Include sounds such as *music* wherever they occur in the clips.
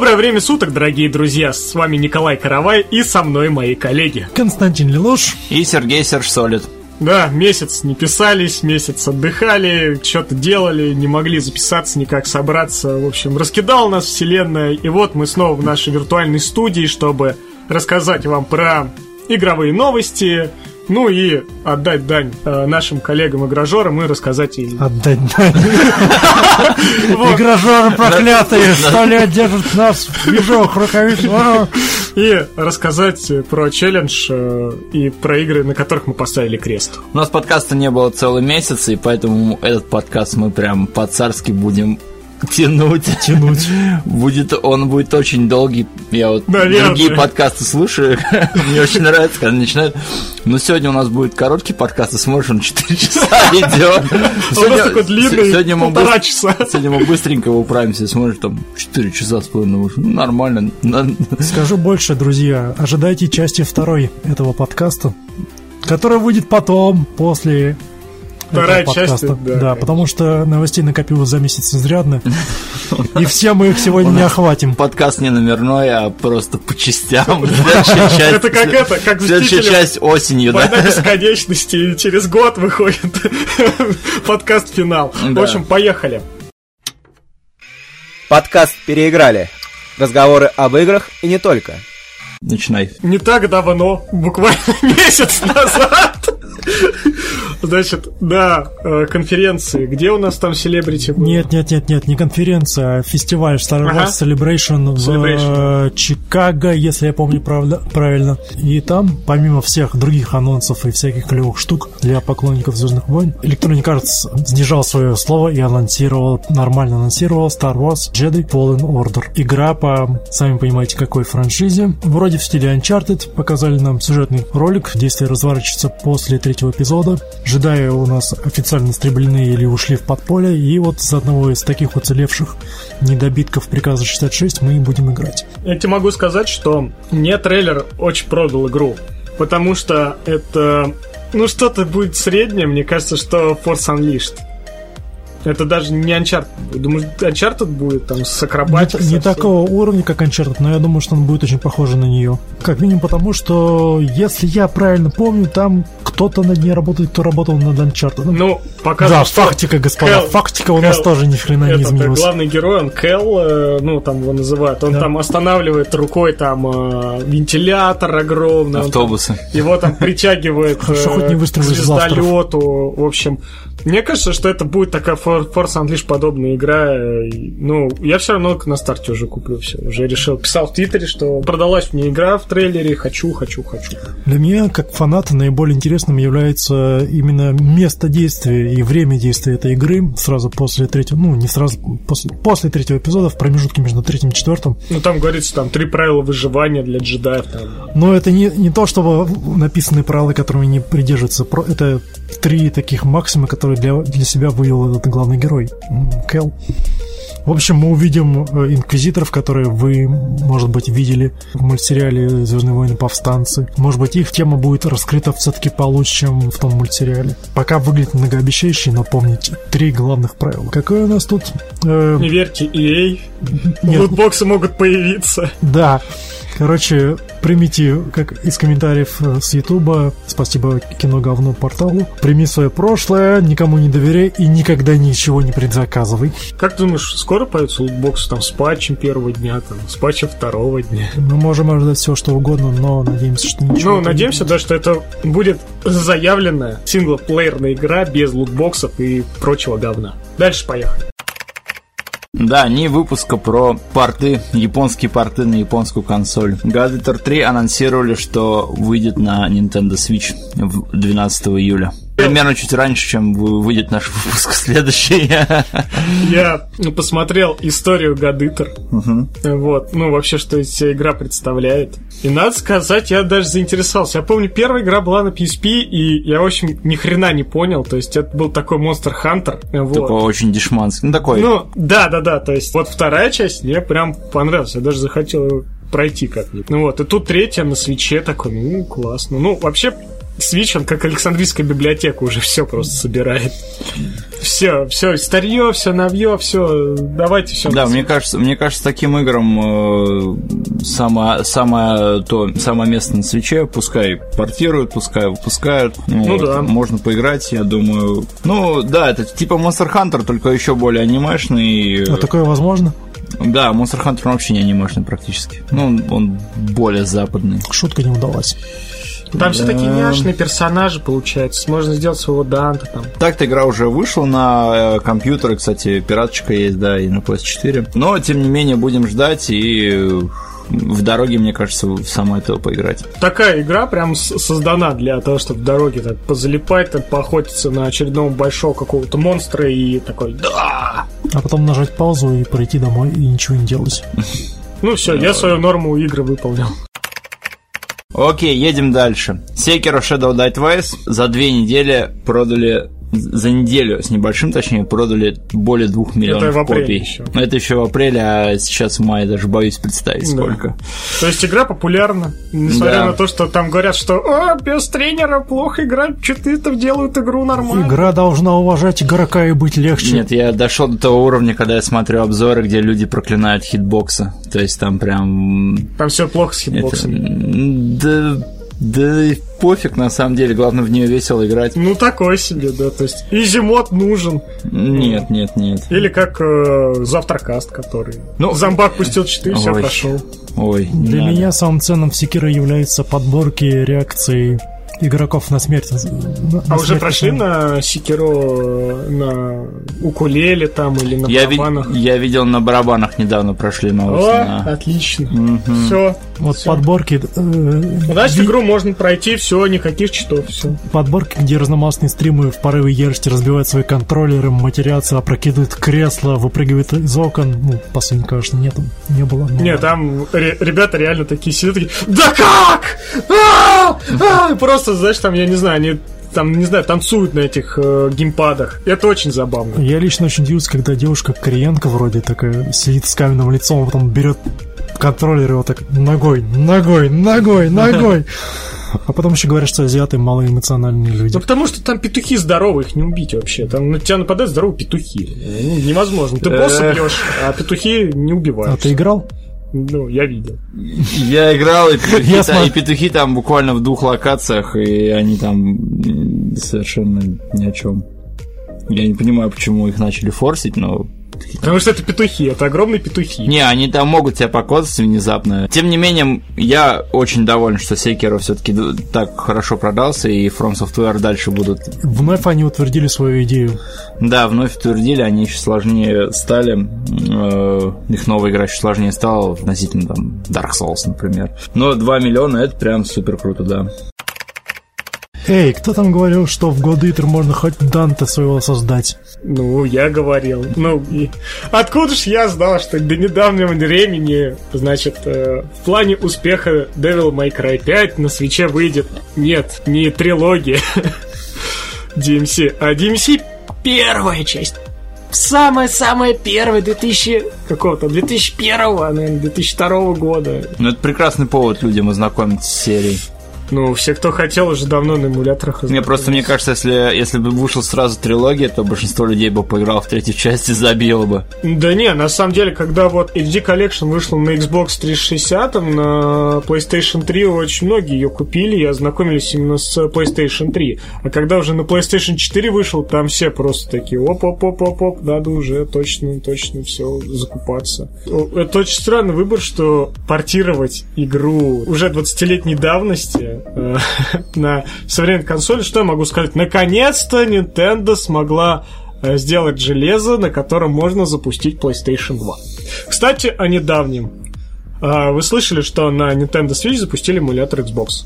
Доброе время суток, дорогие друзья! С вами Николай Каравай и со мной мои коллеги. Константин Лилуш и Сергей Серж Солид. Да, месяц не писались, месяц отдыхали, что-то делали, не могли записаться, никак собраться. В общем, раскидал нас вселенная. И вот мы снова в нашей виртуальной студии, чтобы рассказать вам про игровые новости, ну и отдать дань э, нашим коллегам-игражерам и рассказать им. Отдать дань. *laughs* Игражеры проклятые, сто лет держат нас в ежовых рукавицах. *laughs* И рассказать про челлендж э, и про игры, на которых мы поставили крест. У нас подкаста не было целый месяц, и поэтому этот подкаст мы прям по-царски будем тянуть. Тянуть. Будет, он будет очень долгий. Я вот Наверное. другие подкасты слушаю. *laughs* Мне очень нравится, когда начинают. Но сегодня у нас будет короткий подкаст, и сможешь он 4 часа *laughs* идет. Сегодня, такой длинный, сегодня мы полтора быстр, часа. Сегодня мы быстренько управимся, сможешь там 4 часа с половиной. Ну, нормально. Скажу больше, друзья. Ожидайте части второй этого подкаста, который выйдет потом, после Вторая часть, да. Да, потому что новостей накопилось за месяц изрядно. И все мы их сегодня не охватим. Подкаст не номерной, а просто по частям. *laughs* Это как это, как Следующая часть осенью, да? Бесконечности, и через год выходит *laughs* подкаст финал. В общем, поехали. Подкаст «Переиграли». Разговоры об играх и не только. Начинай. Не так давно, буквально *laughs* месяц назад, Значит, да, э, конференции. Где у нас там селебрити Нет, нет, нет, нет, не конференция, а фестиваль Star Wars ага. Celebration, Celebration в Чикаго, если я помню правда, правильно. И там, помимо всех других анонсов и всяких клевых штук для поклонников Звездных войн, Electronic Arts сдержал свое слово и анонсировал, нормально анонсировал Star Wars Jedi Fallen Order. Игра по, сами понимаете, какой франшизе. Вроде в стиле Uncharted показали нам сюжетный ролик, действие разворачивается после третьего эпизода. Джедаи у нас официально истреблены или ушли в подполье, и вот с одного из таких уцелевших недобитков приказа 66 мы будем играть. Я тебе могу сказать, что мне трейлер очень продал игру, потому что это ну, что-то будет среднее, мне кажется, что Force Unleashed. Это даже не Uncharted. Думаю, Uncharted будет там с акробатикой. Не, не такого уровня, как Uncharted, но я думаю, что он будет очень похож на нее. Как минимум потому, что, если я правильно помню, там кто-то над ней работает, кто работал над Uncharted. Ну, пока Да, фактика, господа, Кэл, фактика у нас Кэл, тоже ни хрена не изменилась. главный герой, он Кэл, э, ну, там его называют, он да. там останавливает рукой там э, вентилятор огромный. Автобусы. Там, его там притягивает Хорошо, хоть не к звездолету. В общем, мне кажется, что это будет такая Force Unleashed подобная игра. Ну, я все равно на старте уже куплю все. Уже решил. Писал в Твиттере, что продалась мне игра в трейлере. Хочу, хочу, хочу. Для меня, как фаната, наиболее интересным является именно место действия и время действия этой игры. Сразу после третьего, ну, не сразу, после, после третьего эпизода, в промежутке между третьим и четвертым. Ну, там говорится, там, три правила выживания для джедаев. Там. Но это не, не то, чтобы написанные правила, которыми не придерживаются. Это три таких максима, которые для, для себя вывел этот главный герой. Кэл. В общем, мы увидим э, инквизиторов, которые вы, может быть, видели в мультсериале «Звездные войны. Повстанцы». Может быть, их тема будет раскрыта все-таки получше, чем в том мультсериале. Пока выглядит многообещающе, но помните, три главных правила. Какое у нас тут... Э... Не верьте EA. Лутбоксы могут появиться. Да. Короче, примите, как из комментариев э, с Ютуба, спасибо кино говно порталу, прими свое прошлое, никому не доверяй и никогда ничего не предзаказывай. Как ты думаешь, скоро появится лутбокс там с патчем первого дня, там, с патчем второго дня? Мы можем ожидать все, что угодно, но надеемся, что ничего. Ну, надеемся, да, что это будет заявленная синглплеерная игра без лутбоксов и прочего говна. Дальше поехали. Да, не выпуска про порты, японские порты на японскую консоль. Gladiator 3 анонсировали, что выйдет на Nintendo Switch 12 июля. Примерно чуть раньше, чем выйдет наш выпуск следующий. Я посмотрел историю Гадытер. Угу. Вот, ну вообще, что из себя игра представляет. И надо сказать, я даже заинтересовался. Я помню, первая игра была на PSP, и я, в общем, ни хрена не понял. То есть это был такой Monster Hunter. Вот. Такой очень дешманский. Ну, такой. Ну, да, да, да. То есть вот вторая часть мне прям понравилась. Я даже захотел пройти как-нибудь. Ну вот, и тут третья на свече такой, ну, классно. Ну, вообще, Switch, он как Александрийская библиотека уже все просто собирает. Все, все, старье, все новье, все, давайте все. Да, мне кажется, мне кажется, таким играм э, самое, самое, то, самое место на свече, пускай портируют, пускай выпускают. Ну, вот, да. Можно поиграть, я думаю. Ну, да, это типа Monster Hunter, только еще более анимешный. А такое возможно? Да, Monster Hunter вообще не анимешный практически. Ну, он более западный. Шутка не удалась. Там да. все такие няшные персонажи, получается. Можно сделать своего Данта там. Так-то игра уже вышла на э, компьютеры, кстати, пираточка есть, да, и на PS4. Но, тем не менее, будем ждать и в дороге, мне кажется, в самое то поиграть. Такая игра прям создана для того, чтобы в дороге так позалипать, так поохотиться на очередного большого какого-то монстра и такой «Да!» А потом нажать паузу и пройти домой и ничего не делать. Ну все, я свою норму игры выполнил. Окей, едем дальше. Sekiro Shadow Die Twice за две недели продали за неделю с небольшим, точнее, продали более двух миллионов это копий. Еще. Это еще в апреле, а сейчас в мае даже боюсь представить, да. сколько. То есть игра популярна, несмотря да. на то, что там говорят, что О, без тренера плохо играть, что-то делают игру нормально. Игра должна уважать игрока и быть легче. Нет, я дошел до того уровня, когда я смотрю обзоры, где люди проклинают хитбоксы. То есть там прям... Там все плохо с хитбоксами. Это... Да да пофиг, на самом деле, главное в нее весело играть. Ну, такой себе, да, то есть изимод нужен. Нет, нет, нет. Или как э, завтракаст, который. Ну, Зомбак пустил 4, все прошел. Ой, Для меня надо. самым ценным в Секиро являются подборки реакций игроков на смерть. На, а уже прошли на Секиро на укулеле там или на я барабанах? Ви- я видел на барабанах недавно прошли новости. О, на... отлично. Угу. Все. Вот все. подборки. Э, Значит, ви... игру можно пройти, все, никаких читов, все. Подборки, где разномастные стримы в порыве ярости разбивают свои контроллеры, матерятся, опрокидывают кресло, выпрыгивают из окон. Ну, последний, конечно, нет, не было. Но... Нет, там ре- ребята реально такие сидят, такие, да как? А-а-а! Просто, знаешь, там, я не знаю, они там, не знаю, танцуют на этих э, геймпадах. Это очень забавно. Я лично очень удивился, когда девушка кореянка вроде такая сидит с каменным лицом, а потом берет контроллер его так ногой, ногой, ногой, *laughs* ногой. А потом еще говорят, что азиаты малоэмоциональные люди. Ну, потому что там петухи здоровые, их не убить вообще. Там на тебя нападают здоровые петухи. Ну, невозможно. Ты босса бьешь, а петухи не убивают. А ты играл? Ну, я видел. Я играл, и *laughs* петухи, я там, и петухи там буквально в двух локациях, и они там совершенно ни о чем. Я не понимаю, почему их начали форсить, но Потому что это петухи, это огромные петухи. Не, они там могут тебя покосить внезапно. Тем не менее, я очень доволен, что Секиро все-таки так хорошо продался, и From Software дальше будут... Вновь они утвердили свою идею. Да, вновь утвердили, они еще сложнее стали. Э, их новая игра еще сложнее стала относительно там Dark Souls, например. Но 2 миллиона это прям супер круто, да. Эй, кто там говорил, что в Godeater можно хоть Данте своего создать? Ну, я говорил. Ну, и... откуда ж я знал, что до недавнего времени, значит, э, в плане успеха Devil May Cry 5 на свече выйдет, нет, не трилогия *laughs* DMC, а DMC первая часть. Самая-самая первая 2000 какого-то 2001, наверное, 2002 года. Ну, это прекрасный повод людям ознакомиться с серией. Ну, все, кто хотел, уже давно на эмуляторах Мне просто, мне кажется, если, если бы вышел сразу трилогия, то большинство людей бы поиграл в третью часть и забило бы. Да не, на самом деле, когда вот HD Collection вышла на Xbox 360, на PlayStation 3 очень многие ее купили и ознакомились именно с PlayStation 3. А когда уже на PlayStation 4 вышел, там все просто такие, оп-оп-оп-оп-оп, надо уже точно, точно все закупаться. Это очень странный выбор, что портировать игру уже 20-летней давности э, *laughs* на современной консоли, что я могу сказать? Наконец-то Nintendo смогла э, сделать железо, на котором можно запустить PlayStation 2. Кстати, о недавнем. Э, вы слышали, что на Nintendo Switch запустили эмулятор Xbox?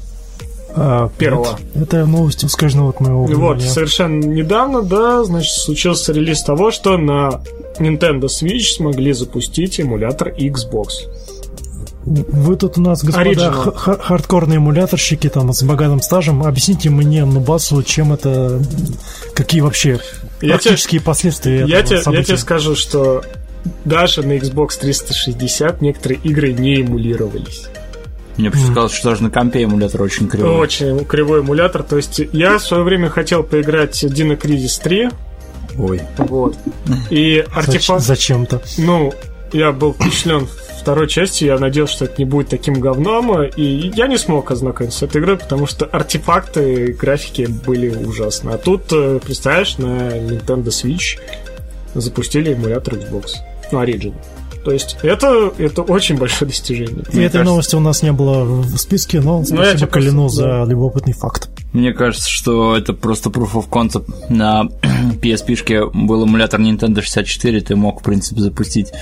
А, первого. Это, это новость искажена от моего внимания. Вот, совершенно недавно, да, значит, случился релиз того, что на Nintendo Switch смогли запустить эмулятор Xbox. Вы тут у нас, господа, хардкорные эмуляторщики там с богатым стажем. Объясните мне, Нубасу, чем это, какие вообще я практические тебе, последствия я тебе, события? Я тебе скажу, что даже на Xbox 360 некоторые игры не эмулировались. Мне показалось, что даже на компе эмулятор очень кривой. Очень кривой эмулятор. То есть я в свое время хотел поиграть Dino Crisis 3. Ой. Вот. И артефакт... Зачем-то. Ну, я был впечатлен второй части, я надеялся, что это не будет таким говном, и я не смог ознакомиться с этой игрой, потому что артефакты, графики были ужасны. А тут, э, представляешь, на Nintendo Switch запустили эмулятор Xbox, ну, Origin. То есть это, это очень большое достижение. И этой кажется. новости у нас не было в списке, но ну, спасибо Калину за любопытный факт. Мне кажется, что это просто proof of concept. На *clears throat* PSP-шке был эмулятор Nintendo 64, ты мог, в принципе, запустить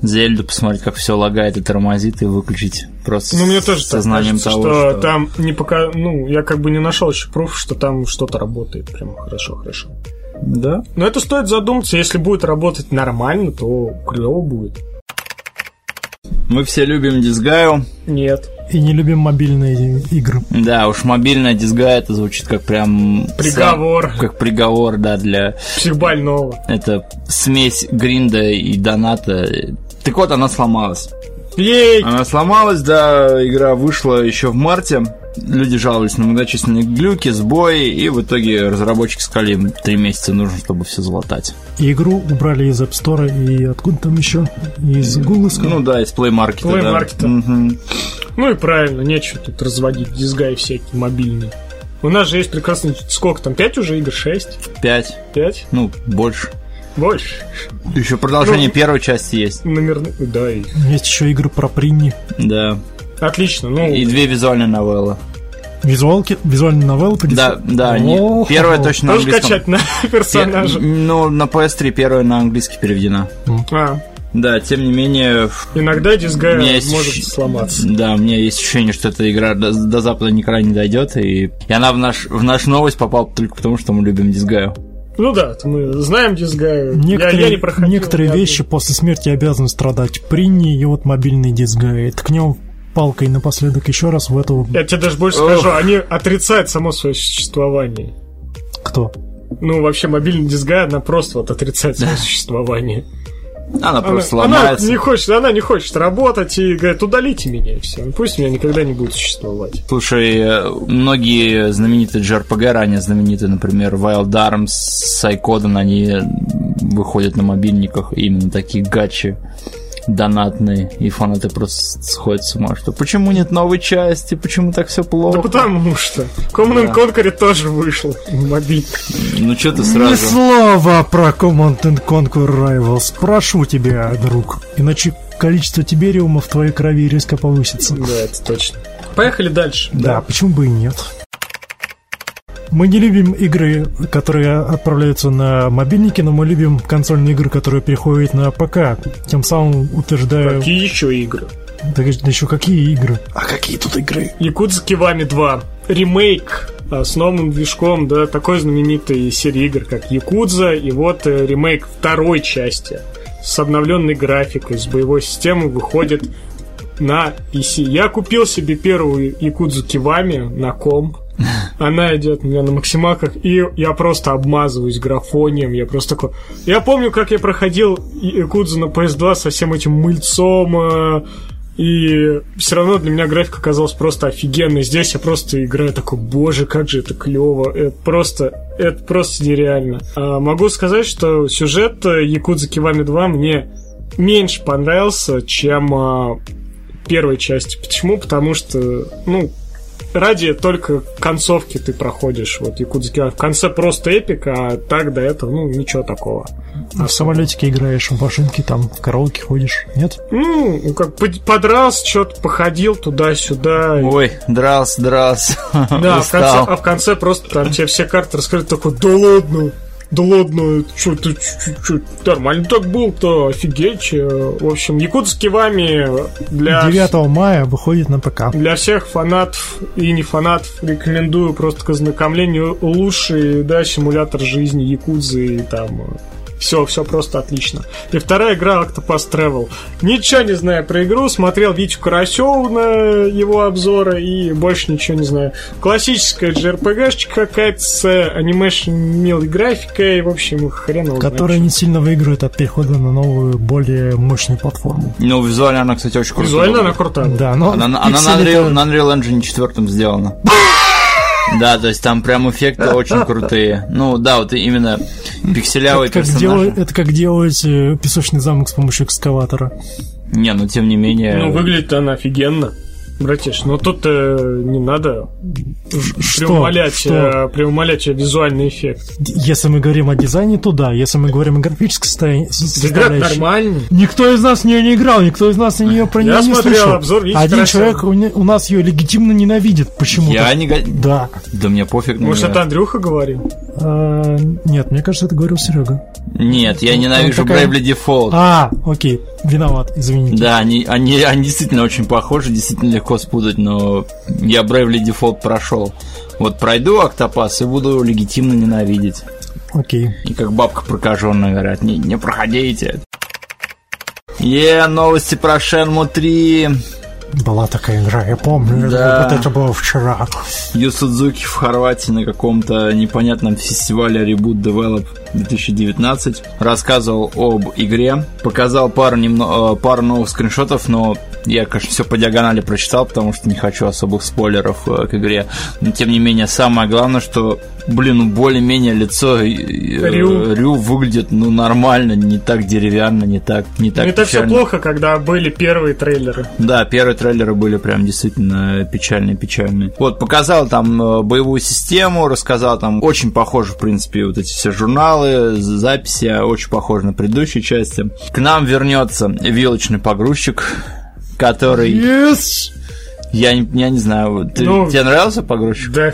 Зельду, посмотреть, как все лагает и тормозит, и выключить просто ну, мне тоже сознанием кажется, того, что, что... там не пока... Ну, я как бы не нашел еще пруф, что там что-то работает прям хорошо-хорошо. Да? Но это стоит задуматься, если будет работать нормально, то клево будет. Мы все любим Дисгаю. Нет. И не любим мобильные игры. Да, уж мобильная Дисгая это звучит как прям... Приговор. Сам, как приговор, да, для... Психбольного. Это смесь гринда и доната. Так вот, она сломалась. Ей! Она сломалась, да, игра вышла еще в марте люди жаловались на многочисленные глюки, сбои, и в итоге разработчики сказали, им три месяца нужно, чтобы все залатать. И игру убрали из App Store и откуда там еще? Из Google Ну да, из Play Market. Play Market. Да. Угу. Ну и правильно, нечего тут разводить дизгай всякие мобильные. У нас же есть прекрасный... Сколько там? Пять уже игр? Шесть? Пять. Пять? Ну, больше. Больше. Еще продолжение ну, первой части есть. Номерные, да. И... Есть еще игры про Принни. Да. Отлично. Ну... И две визуальные новеллы. Визуалки, визуальные новеллы Да, да, не, первая точно на английском. качать на персонажа. Ну, на PS3 первая на английский переведена. А. Да, тем не менее... Иногда дисгай может есть, сломаться. Да, у меня есть ощущение, что эта игра до, до Запада никогда не дойдет, и, и она в наш, в наш новость попала только потому, что мы любим дисгаю. Ну да, мы знаем дисгай. Некоторые, я, я не проходил, некоторые вещи после смерти обязаны страдать. Принни и вот мобильный дисгай. Ткнем палкой напоследок еще раз в эту... Я тебе даже больше Ох. скажу, они отрицают само свое существование. Кто? Ну, вообще, мобильный дисгай, она просто вот отрицает свое *laughs* существование. Она, просто ломается. Она не хочет, она не хочет работать и говорит, удалите меня и все. Пусть меня никогда не будет существовать. Слушай, э, многие знаменитые JRPG, ранее знаменитые, например, Wild Arms, Psychoden, они выходят на мобильниках, именно такие гачи донатные, и фанаты просто сходят с ума, что почему нет новой части, почему так все плохо. Да потому что Command да. Conquer тоже вышел мобильник. Ну что ты сразу... Ни слова про Command Conquer Rivals, прошу тебя, друг, иначе количество тибериума в твоей крови резко повысится. Да, это точно. Поехали дальше. Да, да. почему бы и нет. Мы не любим игры, которые отправляются на мобильники, но мы любим консольные игры, которые переходят на ПК. Тем самым утверждаю... Какие еще игры? Да, еще какие игры? А какие тут игры? Якудза Кивами 2. Ремейк а, с новым движком, да, такой знаменитой серии игр, как Якудза, и вот э, ремейк второй части с обновленной графикой, с боевой системой выходит на PC. Я купил себе первую Якудзу Кивами на комп, *laughs* она идет у меня на максималках, и я просто обмазываюсь графонием. Я просто такой... Я помню, как я проходил Якудзу на PS2 со всем этим мыльцом, э, и все равно для меня графика оказалась просто офигенной. Здесь я просто играю такой, боже, как же это клево. Это просто, это просто нереально. А могу сказать, что сюжет Якудза Кивами 2 мне меньше понравился, чем а, первой части. Почему? Потому что, ну, ради только концовки ты проходишь вот Якудзики. В конце просто эпик, а так до этого, ну, ничего такого. А в самолетике играешь, в машинке там, в караоке ходишь, нет? Ну, как подрался, что-то походил туда-сюда. Ой, дрался, дрался. Да, *laughs* в конце, а в конце просто там тебе все карты раскрыты, такой, да ладно, да ладно, что ты нормально так был-то, офигеть. В общем, Якутский вами для... 9 мая выходит на ПК. Для всех фанатов и не фанатов рекомендую просто к ознакомлению лучший, да, симулятор жизни Якудзы и там Все, все просто отлично. И вторая игра Octopus Travel. Ничего не знаю про игру, смотрел Витю Карасеву на его обзоры и больше ничего не знаю. Классическая JRPG какая-то с анимешн милой графикой, в общем, хрен его Которая не сильно выигрывает от перехода на новую, более мощную платформу. Ну, визуально она, кстати, очень крутая. Визуально она крутая. Да, но Она, она на, Unreal, на Unreal Engine 4 сделана. *laughs* Да, то есть там прям эффекты очень крутые. Ну да, вот именно пикселявый это как, персонаж. делать, это как делать э, песочный замок с помощью экскаватора. Не, ну тем не менее. Ну, выглядит она офигенно. Братиш, но тут э, не надо Что? преумолять, Что? э, преумолять визуальный эффект. Если мы говорим о дизайне, то да. Если мы говорим о графической состоянии, Игра нормальная. Никто из нас в нее не играл, никто из нас на нее про нее Я не смотрел слышал. обзор, видите, Один красиво. человек у, не- у нас ее легитимно ненавидит почему-то. Я не... Да. Да мне пофиг на Может, это Андрюха говорил? А, нет, мне кажется, это говорил Серега. Нет, я ненавижу такая- Bravely Default. А, окей, виноват, извините. Да, они, они, они действительно очень похожи, действительно легко спутать, но я Bravely Default прошел. Вот пройду Октопас и буду легитимно ненавидеть. Окей. И как бабка прокаженная говорят, не, не проходите. Е, новости про Shenmue 3. Была такая игра, я помню. Да. Вот это было вчера. Ю Судзуки в Хорватии на каком-то непонятном фестивале Reboot Develop 2019 рассказывал об игре, показал пару, немно, э, пару новых скриншотов, но я, конечно, все по диагонали прочитал, потому что не хочу особых спойлеров э, к игре. Но, тем не менее, самое главное, что, блин, ну, более-менее лицо э, Рю. Рю выглядит, ну, нормально, не так деревянно, не так, не так это все плохо, когда были первые трейлеры. Да, первые трейлеры были прям действительно печальные-печальные. Вот, показал там э, боевую систему, рассказал там, очень похоже, в принципе, вот эти все журналы, записи, а очень похожи на предыдущие части. К нам вернется вилочный погрузчик, который... Yes! Я, не- я не знаю, ты- Ну, тебе нравился погрузчик? Да,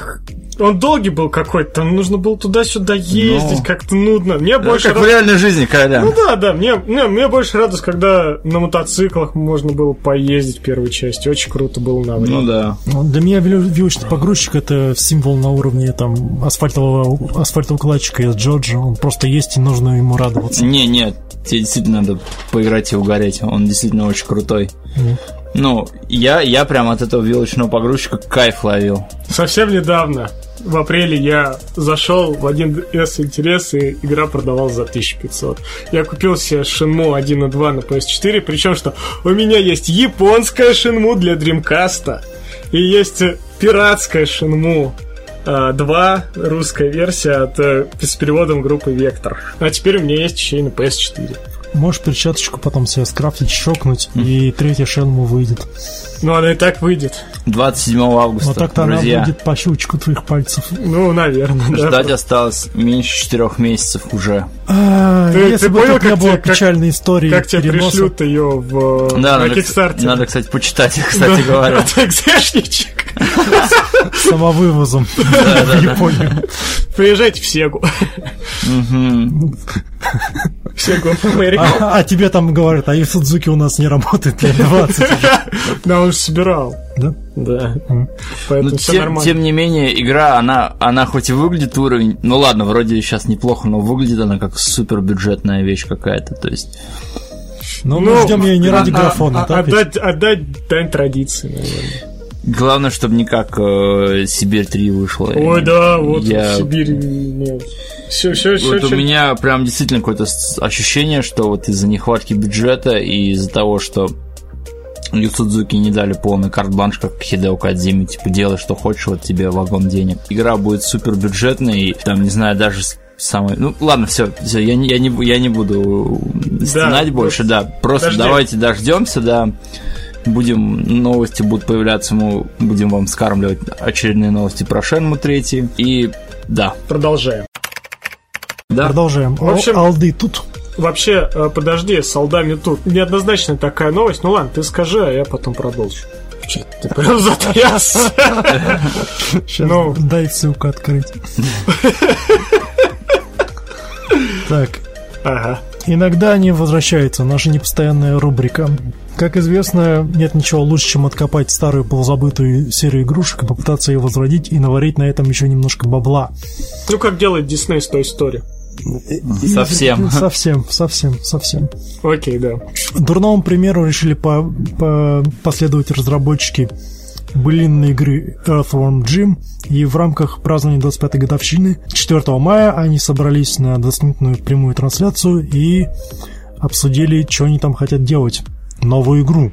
он долгий был какой-то, там нужно было туда-сюда ездить, Ну. как-то нудно. Мне больше как в рад- реальной жизни, Коля. Ну да, да, мне, мне, мне больше радость, когда на мотоциклах можно было поездить в первой части. Очень круто было на время. Ну да. Ну, Для меня вилочный погрузчик это символ на уровне там асфальтового асфальтоукладчика из Джорджа. Он просто есть и нужно ему радоваться. Не, нет, тебе действительно надо поиграть и угореть. Он действительно очень крутой. Ну, я, я прям от этого вилочного погрузчика кайф ловил. Совсем недавно, в апреле, я зашел в 1С интерес, и игра продавалась за 1500. Я купил себе Shenmue 1 и 2 на PS4, причем что у меня есть японская Shenmue для Dreamcast, и есть э, пиратская Shenmue э, 2, русская версия от, э, с переводом группы Вектор. А теперь у меня есть еще и на PS4. Можешь перчаточку потом себе скрафтить, щелкнуть, и третья шелму выйдет. Ну, она и так выйдет. 27 августа, Вот так-то она друзья. будет по щелчку твоих пальцев. Ну, наверное, да. Ждать осталось меньше четырех месяцев уже. А, Ты- если ты бы понял, тут не как было тебе- как- печальной истории Как тебе переноса. пришлют ее в, Да, на надо, Kickstarter? надо, кстати, почитать, *laughs* кстати говоря. Это экзешничек. *laughs* самовывозом *laughs* в Японию. Приезжайте в Сегу. Мгм. В Сегу Америку. А, тебе там говорят, а Судзуки у нас не работает лет 20. Да, он же собирал. Да? Да. Мгм. Поэтому Ну, все тем, нормально. тем не менее, игра, она, она хоть и выглядит уровень, ну ладно, вроде сейчас неплохо, но выглядит она как супер бюджетная вещь какая-то, то есть Но мы ждем ее не ради а- графона, а- да? Отдать, отдать дань традиции, наверное. главное, чтобы не как э, Сибирь 3 вышло. Ой, да, вот Я- в Сибири нет. Все, все, все. Вот у меня прям действительно какое-то ощущение, что вот из-за нехватки бюджета и из-за того, что Ю Судзуки не дали полный карт-бланш, как Хидео Кадзиме, типа, делай, что хочешь, вот тебе вагон денег. Игра будет супер бюджетной, и там, не знаю, даже самый... Ну, ладно, все, все, я не, я не, я не буду стенать больше, да. Просто Подожди. давайте дождемся, да. Будем, новости будут появляться, мы будем вам скармливать очередные новости про Шенму 3. И да, Продолжаем. да. Продолжаем. В общем- Ал- Алды тут. Вообще, э, подожди, с солдами тут. Неоднозначная такая новость. Ну ладно, ты скажи, а я потом продолжу. Че ты *laughs* прям затрясся? Сейчас Ну. дай ссылку открыть. Так, Ага. Иногда они возвращаются, наша непостоянная рубрика. Как известно, нет ничего лучше, чем откопать старую полузабытую серию игрушек и попытаться ее возродить и наварить на этом еще немножко бабла. Ну, как делает Дисней с той историей. Совсем. Совсем, совсем, совсем. Окей, да. Дурному примеру решили по, по последовать разработчики былинной игры Earthworm Jim, и в рамках празднования 25-й годовщины 4 мая они собрались на 20-минутную прямую трансляцию и обсудили, что они там хотят делать. Новую игру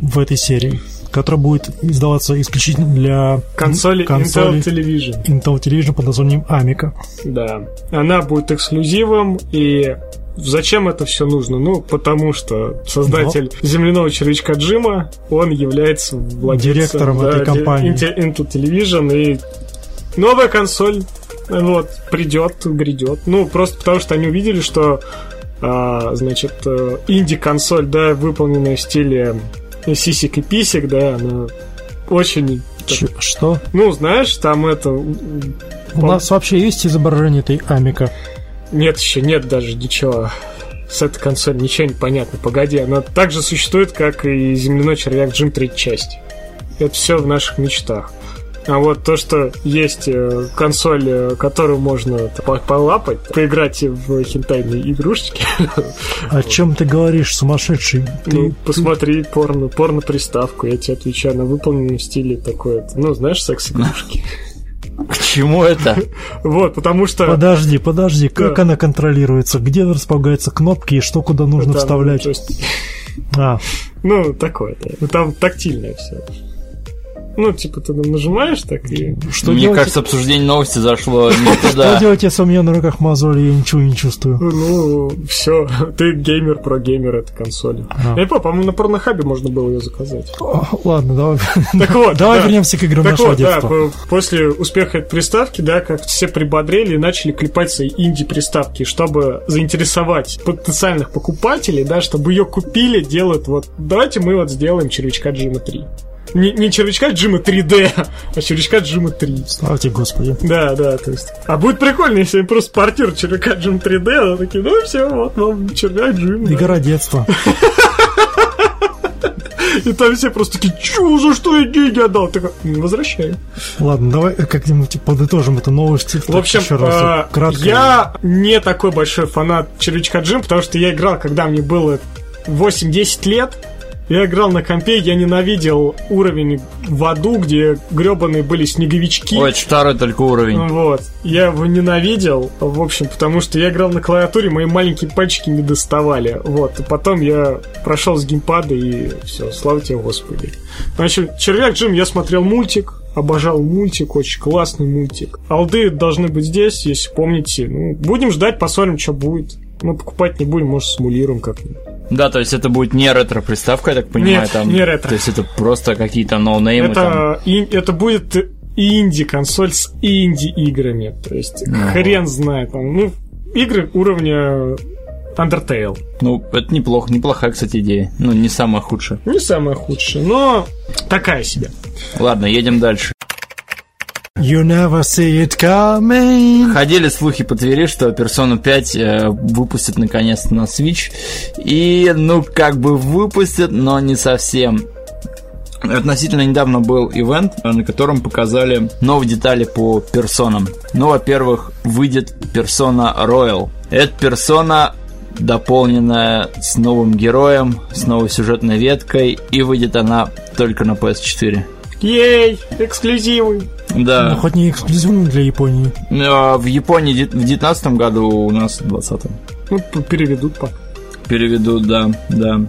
в этой серии которая будет издаваться исключительно для консоли, консоли Intel Television. Intel Television под названием Amica. Да. Она будет эксклюзивом, и Зачем это все нужно? Ну, потому что создатель Но... земляного червячка Джима, он является владельцем директором да, этой компании. Intel Television, и новая консоль вот, придет, грядет. Ну, просто потому что они увидели, что а, значит, э, инди-консоль, да, выполненная в стиле сисик и писик, да, она очень... Ч- что? Ну, знаешь, там это... У нас вообще есть изображение этой Амика? Нет, еще нет даже ничего. С этой консолью ничего не понятно. Погоди, она так же существует, как и земляной червяк Джим 3 часть. Это все в наших мечтах. А вот то, что есть э, консоль, э, которую можно полапать, поиграть в хентайные игрушечки. *laughs* О чем ты говоришь, сумасшедший? Ну, посмотри порно, порно-приставку, я тебе отвечаю, на выполненном стиле такое. Ну, знаешь, секс-игрушки. К чему это? *laughs* Вот, потому что... Подожди, подожди, как она контролируется? Где располагаются кнопки и что куда нужно вставлять? А. *laughs* Ну, такое-то. Ну, там тактильное все. Ну, типа, ты нажимаешь так и... Что Мне делать? кажется, обсуждение новости зашло не туда. Что делать, если у меня на руках мозоли, я ничего не чувствую? Ну, все, *laughs* ты геймер про геймер этой консоли. А. Я по-моему, на порнохабе можно было ее заказать. ладно, давай. Так вот, *laughs* давай вернемся к играм нашего вот, детства. Да, после успеха этой приставки, да, как все прибодрели и начали клепать свои инди-приставки, чтобы заинтересовать потенциальных покупателей, да, чтобы ее купили, делают вот, давайте мы вот сделаем червячка Джима 3 не, не червячка Джима 3D, а червячка Джима 3. Слава тебе, Господи. Да, да, то есть. А будет прикольно, если они просто портируют червяка Джима 3D, а такие, ну все, вот вам червяк Джим. Игра детства. *laughs* И там все просто такие, чё, за что я деньги отдал? Такой, возвращаю. Ладно, давай как-нибудь подытожим эту новость. В общем, еще раз, а, кратко. я не такой большой фанат Червячка Джим, потому что я играл, когда мне было 8-10 лет, я играл на компе, я ненавидел уровень в аду, где гребаные были снеговички. Ой, второй только уровень. Вот. Я его ненавидел, в общем, потому что я играл на клавиатуре, мои маленькие пальчики не доставали. Вот. И потом я прошел с геймпада и все, слава тебе, Господи. Значит, Червяк Джим, я смотрел мультик, обожал мультик, очень классный мультик. Алды должны быть здесь, если помните. Ну, будем ждать, посмотрим, что будет. Мы покупать не будем, может, смулируем как-нибудь. Да, то есть это будет не ретро-приставка, я так понимаю, Нет, там. не ретро. То есть это просто какие-то ноунеймы. Это, там... и, это будет инди-консоль с инди-играми. То есть ну. хрен знает. Там, ну, игры уровня Undertale. Ну, это неплохо, неплохая, кстати, идея. Ну, не самая худшая. Не самая худшая, но такая себе. Ладно, едем дальше. You never see it coming. Ходили слухи по Твери, что Persona 5 э, выпустят наконец-то на Switch. И, ну, как бы выпустят, но не совсем. Относительно недавно был ивент, на котором показали новые детали по персонам. Ну, во-первых, выйдет персона Royal. Это персона дополненная с новым героем, с новой сюжетной веткой, и выйдет она только на PS4. Ей, эксклюзивы. Да. Ну, хоть не эксклюзивный для Японии. А, в Японии в 19 году, у нас в 20 Ну, переведут пока. Переведут, да, да.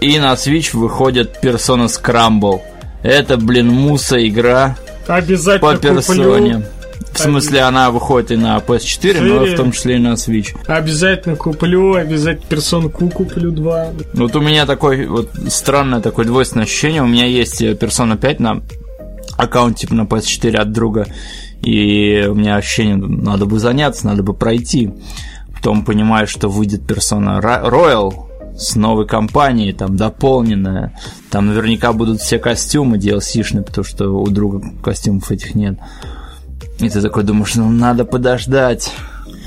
И на Switch выходит Persona Scramble. Это, блин, муса игра. Обязательно по персоне. Куплю. В смысле, она выходит и на PS4, 4. но в том числе и на Switch. Обязательно куплю, обязательно Persona Q куплю 2. Вот у меня такое вот странное такое двойственное ощущение. У меня есть Persona 5 на аккаунт типа на PS4 от друга, и у меня ощущение, надо бы заняться, надо бы пройти. Потом понимаю, что выйдет Persona Royal с новой кампанией, там дополненная. Там наверняка будут все костюмы DLC -шные, потому что у друга костюмов этих нет. И ты такой думаешь, ну надо подождать.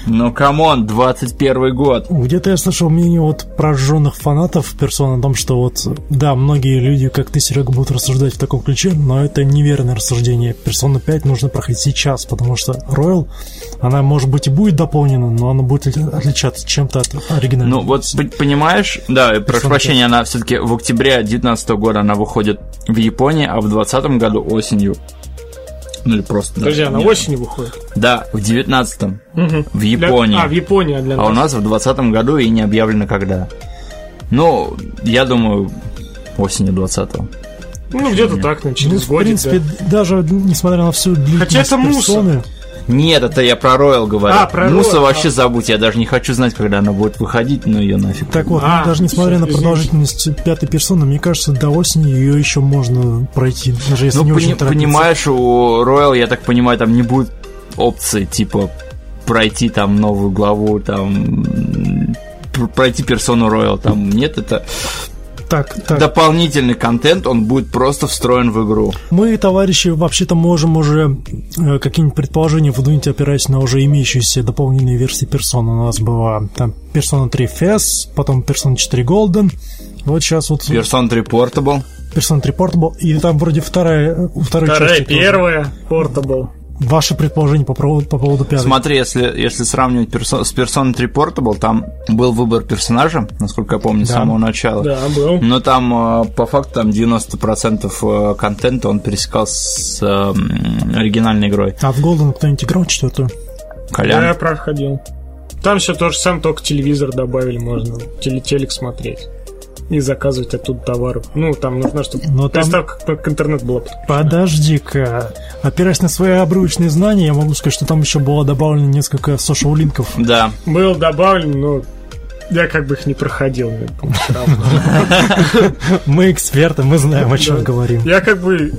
Ну, come on, 21 год. Где-то я слышал мнение вот прожженных фанатов персон о том, что вот, да, многие люди, как ты, Серега, будут рассуждать в таком ключе, но это неверное рассуждение. Персона 5 нужно проходить сейчас, потому что Royal, она, может быть, и будет дополнена, но она будет отличаться чем-то от оригинального. Ну, вот, понимаешь, да, прошу прощения, она все-таки в октябре 2019 года она выходит в Японии, а в 2020 году осенью ну или просто... Подожди, она нет. осенью выходит? Да, в 19-м. Угу. В Японии. Для... А, в Японии, а для нас? А у нас в 20 году и не объявлено когда. Ну, я думаю, осенью 20-го. Ну, где-то так, на через ну, В принципе, да. даже несмотря на всю длительность Хотя это персоны, мусор. Нет, это я про Роял говорю. А, про Муса Royal, вообще а... забудь, я даже не хочу знать, когда она будет выходить, но ее нафиг. Так вот, а, даже несмотря на продолжительность пятой персоны, мне кажется, до осени ее еще можно пройти, даже если ну, не пони- очень торопиться. понимаешь, у Роял, я так понимаю, там не будет опции, типа, пройти там новую главу, там пройти персону Роял, там нет, это так, так. дополнительный контент, он будет просто встроен в игру. Мы, товарищи, вообще-то можем уже э, какие-нибудь предположения выдвинуть, опираясь на уже имеющиеся дополнительные версии персон. У нас была там Persona 3 FS, потом Persona 4 Golden. Вот сейчас вот... Persona 3 Portable. Persona 3 Portable. И там вроде вторая... Вторая, вторая первая тоже. Portable. Ваши предположения по поводу, по поводу пятой? Смотри, если, если сравнивать перso- с Persona 3 Portable, там был выбор персонажа, насколько я помню, да. с самого начала. Да, был. Но там, э, по факту, там 90% э, контента он пересекался с э, оригинальной игрой. А в Golden кто-нибудь играл четвертую? Колян? Да, я проходил. Там все то же самое, только телевизор добавили, можно телек смотреть и заказывать оттуда товары. Ну, там нужно, чтобы Но приставка там... к интернету была. Подожди-ка. Опираясь на свои обрывочные знания, я могу сказать, что там еще было добавлено несколько social-линков. Да. Был добавлен, но я как бы их не проходил. *laughs* Мы эксперты, мы знаем, о чем говорим. Я как бы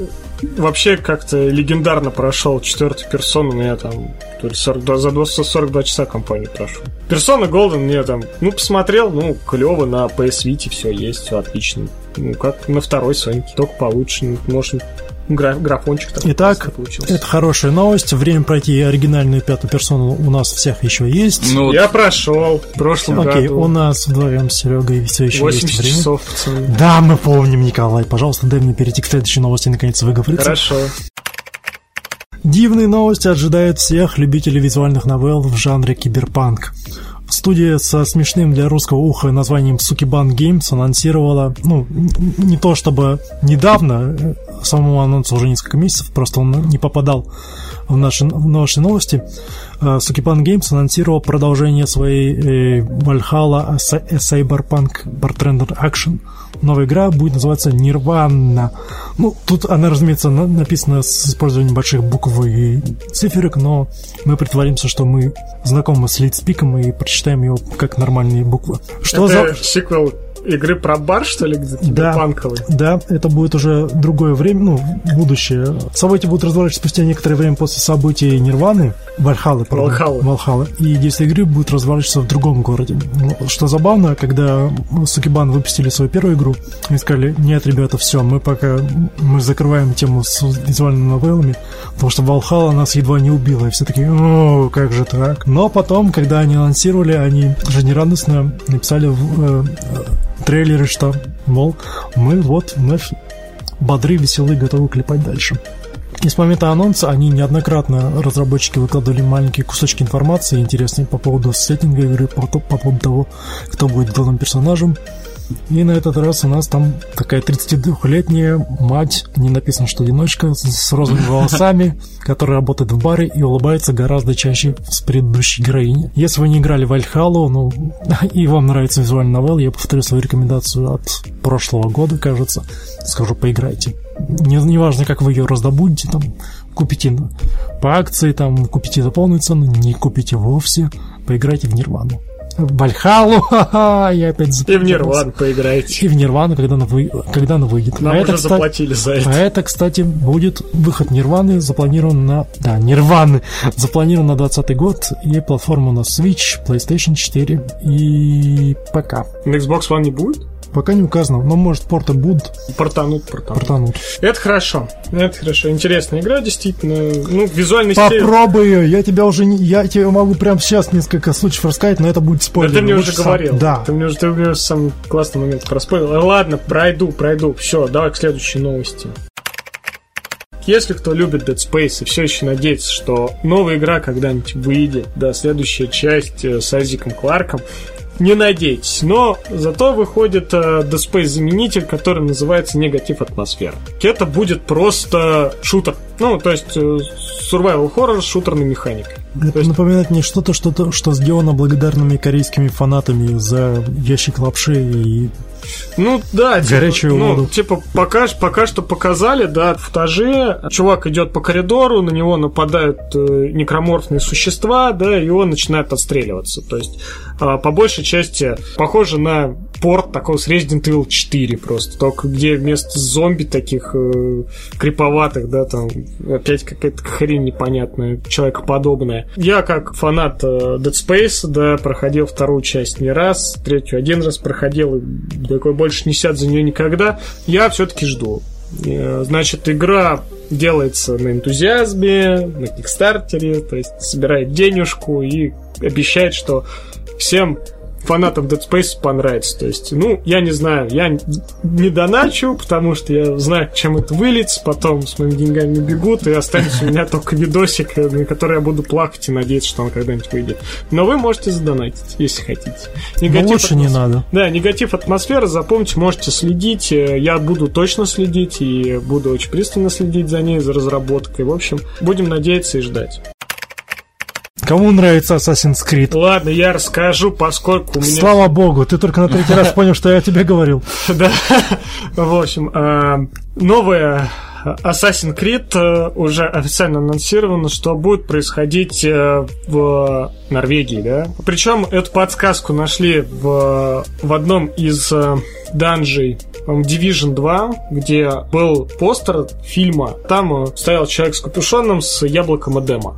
вообще как-то легендарно прошел четвертую персону, у меня там то ли 42, за 42 часа компании прошел. Персона Golden мне там, ну, посмотрел, ну, клево, на PS Vita все есть, все отлично. Ну, как на второй Соньке, только получше, ну, может, граф, графончик там Итак, это хорошая новость. Время пройти оригинальную пятую персону у нас всех еще есть. Ну, я прошел в прошлом Окей, году. у нас вдвоем с Серегой все еще 80 есть время. часов, пацаны. Да, мы помним, Николай. Пожалуйста, дай мне перейти к следующей новости и наконец выговориться. Хорошо. Дивные новости ожидают всех любителей визуальных новелл в жанре киберпанк. Студия со смешным для русского уха названием Сукибан Games анонсировала, ну, не то чтобы недавно, э, самому анонсу уже несколько месяцев, просто он не попадал в наши, в наши новости. Сукибан Games анонсировал продолжение своей э, Valhalla Cyberpunk Bartender Action. Новая игра будет называться Nirvana. Ну, тут она, разумеется, написана с использованием больших букв и циферок, но мы притворимся, что мы знакомы с лидспиком и прочитаем его как нормальные буквы. Что Это за... сиквел игры про бар, что ли, где да, панковый? Да, это будет уже другое время, ну, будущее. События будут разворачиваться спустя некоторое время после событий Нирваны, Вальхалы, Вальхалы. Вальхалы. И действие игры будет разворачиваться в другом городе. Ну, что забавно, когда Сукибан выпустили свою первую игру, они сказали, нет, ребята, все, мы пока мы закрываем тему с визуальными новеллами, потому что Валхала нас едва не убила, и все такие, о, как же так? Но потом, когда они анонсировали, они жизнерадостно написали в э, трейлеры, что, мол, мы вот вновь бодры, веселые, готовы клепать дальше. И с момента анонса они неоднократно, разработчики, выкладывали маленькие кусочки информации интересные по поводу сеттинга игры, по, по поводу того, кто будет главным персонажем, и на этот раз у нас там такая 32-летняя мать, не написано, что одиночка, с розовыми *laughs* волосами, которая работает в баре и улыбается гораздо чаще с предыдущей героиней. Если вы не играли в Альхалу, ну, *laughs* и вам нравится визуальный новелл, я повторю свою рекомендацию от прошлого года, кажется. Скажу, поиграйте. Не, не важно, как вы ее раздобудете, там, купите по акции, там, купите за полную цену, не купите вовсе, поиграйте в Нирвану. Вальхалу, ха-ха, *laughs* я опять И в Нирвану поиграете. И в Нирвану, когда она, вы... когда она выйдет. Нам а уже это, заплатили за это. А это, кстати, будет выход Нирваны, запланирован на... Да, Нирваны, запланирован на 20 год, и платформа на Switch, PlayStation 4 и ПК. На Xbox One не будет? Пока не указано, но может порты будут. Портанут, портанут. Портанут. Это хорошо. Это хорошо. Интересная игра, действительно. Ну, визуальный стиль... Попробуй ее. Я тебя уже не... Я тебе могу прямо сейчас несколько случаев рассказать, но это будет спойлер. Да ты мне уже сам... говорил. Да. Ты мне уже, ты мне сам классный момент проспойлил. Ладно, пройду, пройду. Все, давай к следующей новости. Если кто любит Dead Space и все еще надеется, что новая игра когда-нибудь выйдет, да, следующая часть э, с Айзиком Кларком, не надейтесь. Но зато выходит э, Space заменитель, который называется негатив атмосфера. Это будет просто шутер. Ну, то есть э, survival horror с шутерной механикой. Это есть... напоминает мне что-то, что-то, что сделано благодарными корейскими фанатами за ящик лапши и ну да, типа, горячую воду. Ну, типа пока, пока что показали, да, в футаже чувак идет по коридору, на него нападают э, некроморфные существа, да, и он начинает отстреливаться. То есть по большей части похоже на порт такого с Resident Evil 4 просто, только где вместо зомби таких э, криповатых, да, там опять какая-то хрень непонятная, человекоподобная. Я как фанат э, Dead Space, да, проходил вторую часть не раз, третью один раз проходил, и такой больше не сяд за нее никогда. Я все-таки жду. Э, значит, игра делается на энтузиазме, на Кикстартере, то есть собирает денежку и обещает, что всем фанатам Dead Space понравится. То есть, ну, я не знаю, я не доначу, потому что я знаю, чем это выльется, потом с моими деньгами бегут, и останется у меня *laughs* только видосик, на который я буду плакать и надеяться, что он когда-нибудь выйдет. Но вы можете задонатить, если хотите. Негатив Но лучше атмосфер... не надо. Да, негатив атмосферы, запомните, можете следить. Я буду точно следить и буду очень пристально следить за ней, за разработкой. В общем, будем надеяться и ждать. Кому нравится Assassin's Creed? Ладно, я расскажу, поскольку у меня... Слава богу, ты только на третий раз *laughs* понял, что я тебе говорил. *laughs* Да. В общем, а, новая Assassin's Creed э, уже официально анонсировано, что будет происходить э, в Норвегии, да? Причем эту подсказку нашли в, в одном из э, данжей Division 2, где был постер фильма. Там стоял человек с капюшоном с яблоком Эдема.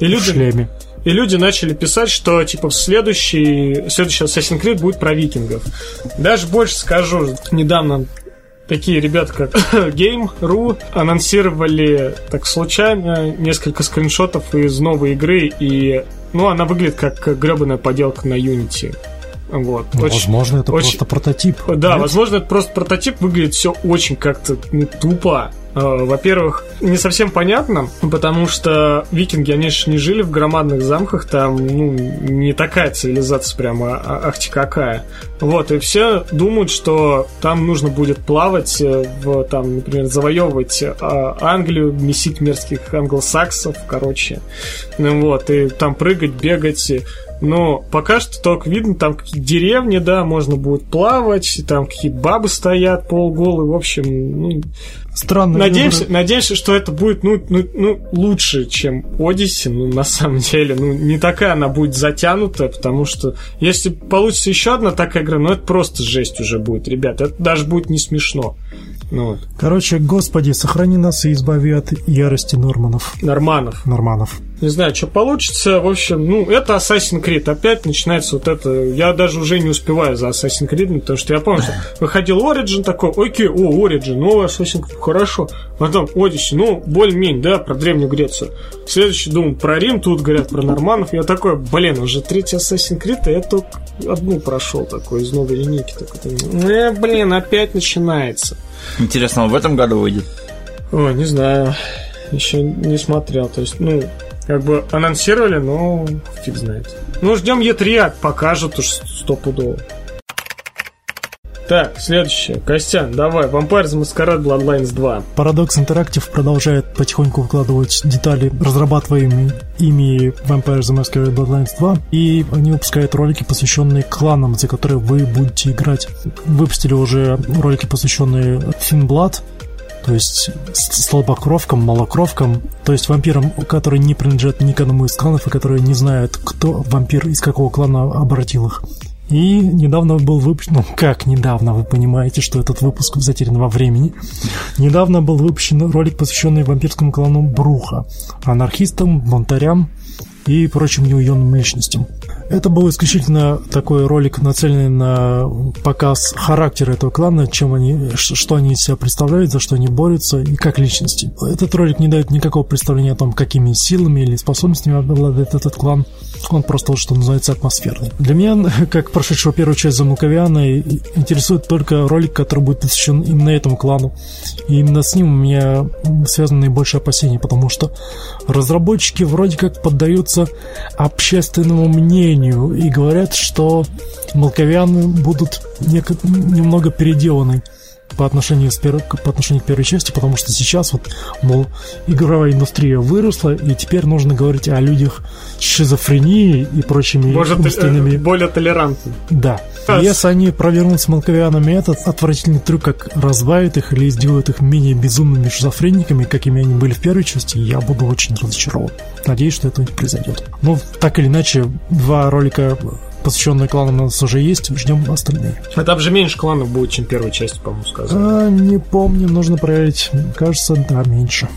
И люди... В шлеме. И люди начали писать, что типа следующий, следующий Assassin's Creed будет про викингов. Даже больше скажу, недавно такие ребята, как *laughs* Game.ru, анонсировали так случайно несколько скриншотов из новой игры, и ну, она выглядит как гребаная поделка на Unity. Вот. Ну, очень, возможно, это очень... просто прототип. Да, нет? возможно, это просто прототип. Выглядит все очень как-то ну, тупо. Э, во-первых, не совсем понятно, потому что викинги, они же не жили в громадных замках, там ну, не такая цивилизация прямо, а, ахти какая. Вот, и все думают, что там нужно будет плавать, э, в, там, например, завоевывать а, Англию, месить мерзких англосаксов, короче. Ну вот, и там прыгать, бегать, но пока что только видно, там какие деревни, да, можно будет плавать, там какие-то бабы стоят полголые, в общем, ну, Странно. Надеемся, выбор. надеемся, что это будет ну, ну, ну, лучше, чем Одиссе, ну, на самом деле. Ну, не такая она будет затянутая, потому что если получится еще одна такая игра, ну, это просто жесть уже будет, ребят. Это даже будет не смешно. Ну, вот. Короче, господи, сохрани нас и избави от ярости Норманов. Норманов. Норманов. Не знаю, что получится. В общем, ну, это Assassin's Creed. Опять начинается вот это... Я даже уже не успеваю за Assassin's Creed, потому что я помню, что *laughs* выходил Origin такой, окей, о, Origin, новый Assassin's Creed, хорошо. Потом Odyssey, ну, более-менее, да, про Древнюю Грецию. Следующий, думаю, про Рим, тут говорят про норманов. Я такой, блин, уже третий Assassin's Creed, а я только одну прошел такой из новой линейки. Такой, э, блин, опять начинается. Интересно, он в этом году выйдет? Ой, не знаю. Еще не смотрел. То есть, ну, как бы анонсировали, но фиг знает. Ну, ждем Е3, покажут уж стопудово. Так, следующее. Костян, давай. Vampire the Masquerade Bloodlines 2. Paradox Interactive продолжает потихоньку выкладывать детали разрабатываемые ими Vampire the Masquerade Bloodlines 2. И они выпускают ролики, посвященные кланам, за которые вы будете играть. Выпустили уже ролики, посвященные Finblood, то есть слабокровкам, малокровкам, то есть вампирам, которые не принадлежат ни к одному из кланов и которые не знают, кто вампир из какого клана обратил их. И недавно был выпущен, ну как недавно, вы понимаете, что этот выпуск затерян во времени. Недавно был выпущен ролик, посвященный вампирскому клану Бруха, анархистам, бунтарям, и прочим неуемным личностям. Это был исключительно такой ролик, нацеленный на показ характера этого клана, чем они, что они из себя представляют, за что они борются и как личности. Этот ролик не дает никакого представления о том, какими силами или способностями обладает этот клан. Он просто, что называется, атмосферный. Для меня, *laughs* как прошедшего первую часть за Муковиана, интересует только ролик, который будет посвящен именно этому клану. И именно с ним у меня связаны наибольшие опасения, потому что разработчики вроде как поддаются общественному мнению мнению и говорят, что молковяны будут немного переделаны по отношению, с пер... по отношению к первой части, потому что сейчас вот, мол, игровая индустрия выросла, и теперь нужно говорить о людях с шизофренией и прочими Может, умственными... Э, более толерантны. Да. Yes. Если они провернут с молковянами этот отвратительный трюк, как разбавят их или сделают их менее безумными шизофрениками, какими они были в первой части, я буду очень разочарован. Надеюсь, что этого не произойдет. Но так или иначе, два ролика посвященные кланам у нас уже есть, ждем остальные. А там же меньше кланов будет, чем первой части, по-моему, сказано. А, не помню, нужно проверить. Кажется, да, меньше.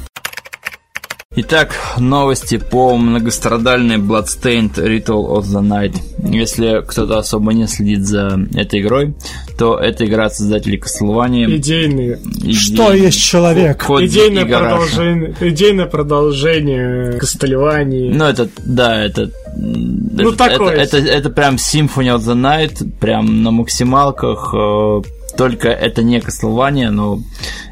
Итак, новости по многострадальной Bloodstained Ritual of the Night. Если кто-то особо не следит за этой игрой, то это игра от создателей Castlevania. Идейные. Иде... Что есть человек? Код идейное, продолжение, идейное продолжение Castlevania. Ну, это, да, это... Ну, это, такое. Это, это, это прям Symphony of the Night, прям на максималках, э, только это не Castlevania, но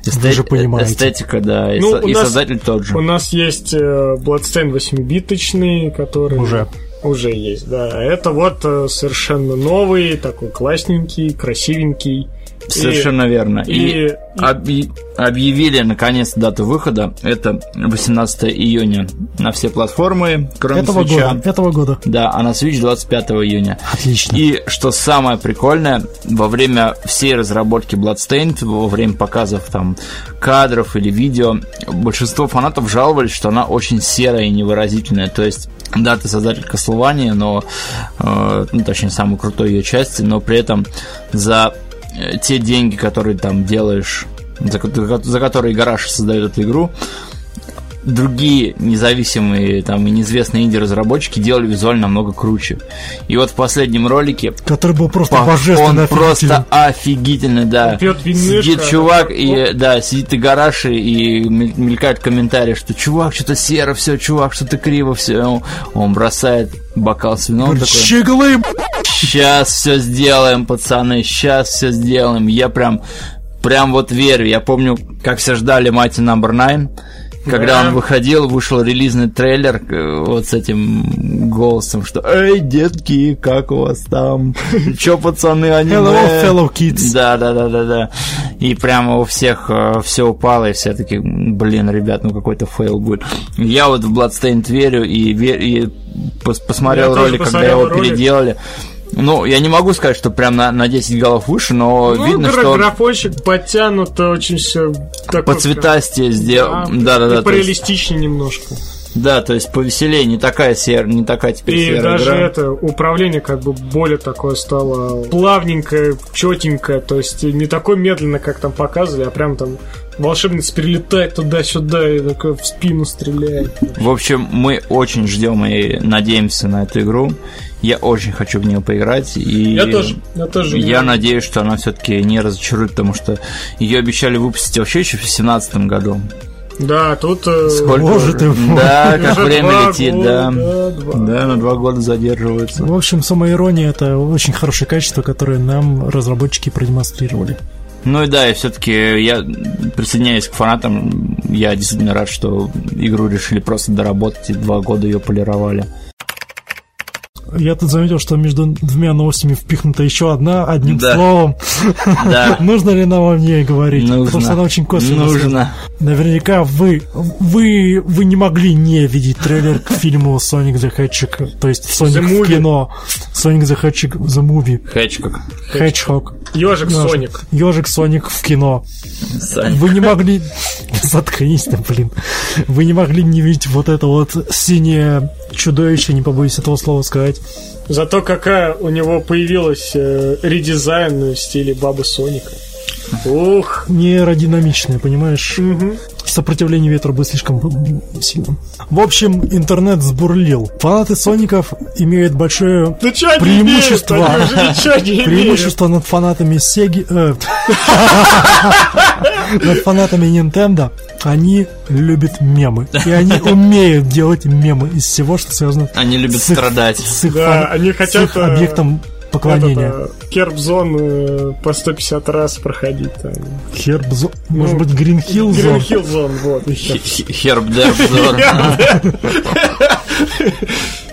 эстет... же понимаете. эстетика, да, и, ну, со... и нас, создатель тот же. У нас есть э, Bloodstain 8-биточный, который... Уже. Уже есть, да. Это вот э, совершенно новый, такой классненький, красивенький Совершенно и, верно. И, и объ... объявили наконец дату выхода. Это 18 июня на все платформы, кроме этого Switch. года. Этого года. Да, а на Switch 25 июня. Отлично. И что самое прикольное, во время всей разработки Bloodstained, во время показов там кадров или видео, большинство фанатов жаловались, что она очень серая и невыразительная. То есть да, ты создатель Castlevania, но, э, ну, точнее, самой крутой ее части, но при этом за те деньги, которые там делаешь, за, за которые гараж создает эту игру, другие независимые там и неизвестные инди-разработчики делали визуально намного круче. И вот в последнем ролике... Который был просто по, божественно Он просто офигительный, да. Сидит чувак и, да, сидит и гараж и мелькает комментарии, что чувак, что-то серо все, чувак, что-то криво все. Он бросает бокал с вином такой... Щеглы! Сейчас все сделаем, пацаны, сейчас все сделаем. Я прям, прям вот верю. Я помню, как все ждали Mighty No. 9 когда да. он выходил, вышел релизный трейлер э, вот с этим голосом, что «Эй, детки, как у вас там? *laughs* Чё, пацаны, аниме?» Hello, fellow kids. Да, да, да, да, да. И прямо у всех э, все упало, и все такие блин, ребят, ну какой-то фейл будет. Я вот в Bloodstained верю, и, и посмотрел Я ролик, когда его ролик. переделали. Ну, я не могу сказать, что прям на, на 10 голов выше, но ну, видно, гра- что... графончик подтянут, очень все. По цветастее сделан. Да, да, да. И пореалистичнее есть... немножко. Да, то есть повеселее, не такая серая, не такая теперь И серая даже игра. это управление как бы более такое стало плавненькое, четенькое, то есть не такое медленно, как там показывали, а прям там волшебница перелетает туда-сюда и такой в спину стреляет. В общем, мы очень ждем и надеемся на эту игру. Я очень хочу в нее поиграть. И я тоже. Я, тоже я надеюсь, что она все-таки не разочарует, потому что ее обещали выпустить вообще еще в 2017 году. Да, тут... Э, Сколько? Может, и *laughs* Да, как время летит, года, да. Два. Да, на два года задерживается. В общем, самоирония – это очень хорошее качество, которое нам разработчики продемонстрировали. Ну и да, и все-таки я присоединяюсь к фанатам. Я действительно рад, что игру решили просто доработать и два года ее полировали. Я тут заметил, что между двумя новостями впихнута еще одна, одним да. словом. Да. *laughs* Нужно ли нам о ней говорить? Нужно. Потому что она очень косвенно. Нужно. Наверняка вы, вы, вы не могли не видеть трейлер к фильму Sonic the Hedgehog, то есть Sonic в кино. Sonic the Hedgehog the Movie. Hedgehog. Hedgehog. Ежик Соник. Ежик Соник в кино. Саник. Вы не могли... *laughs* Заткнись ты, блин. Вы не могли не видеть вот это вот синее чудовище, не побоюсь этого слова сказать. Зато какая у него появилась э, редизайн в стиле Бабы Соника. Ух! Не аэродинамичная, понимаешь? Угу. Сопротивление ветра будет слишком сильным. В общем, интернет сбурлил. Фанаты Соников имеют большое да преимущество. Имеют, преимущество над фанатами Сеги... Э, *laughs* над фанатами Nintendo. Они любят мемы. И они умеют делать мемы из всего, что связано Они любят страдать. С их, да, они хотят, э, объектом поклонения. Керб-зон э, по 150 раз проходить. Там. Херб-зон? Может ну, быть, Гринхилл-зон? Гринхилл-зон, вот. Херб-дерб-зон. *laughs* *laughs*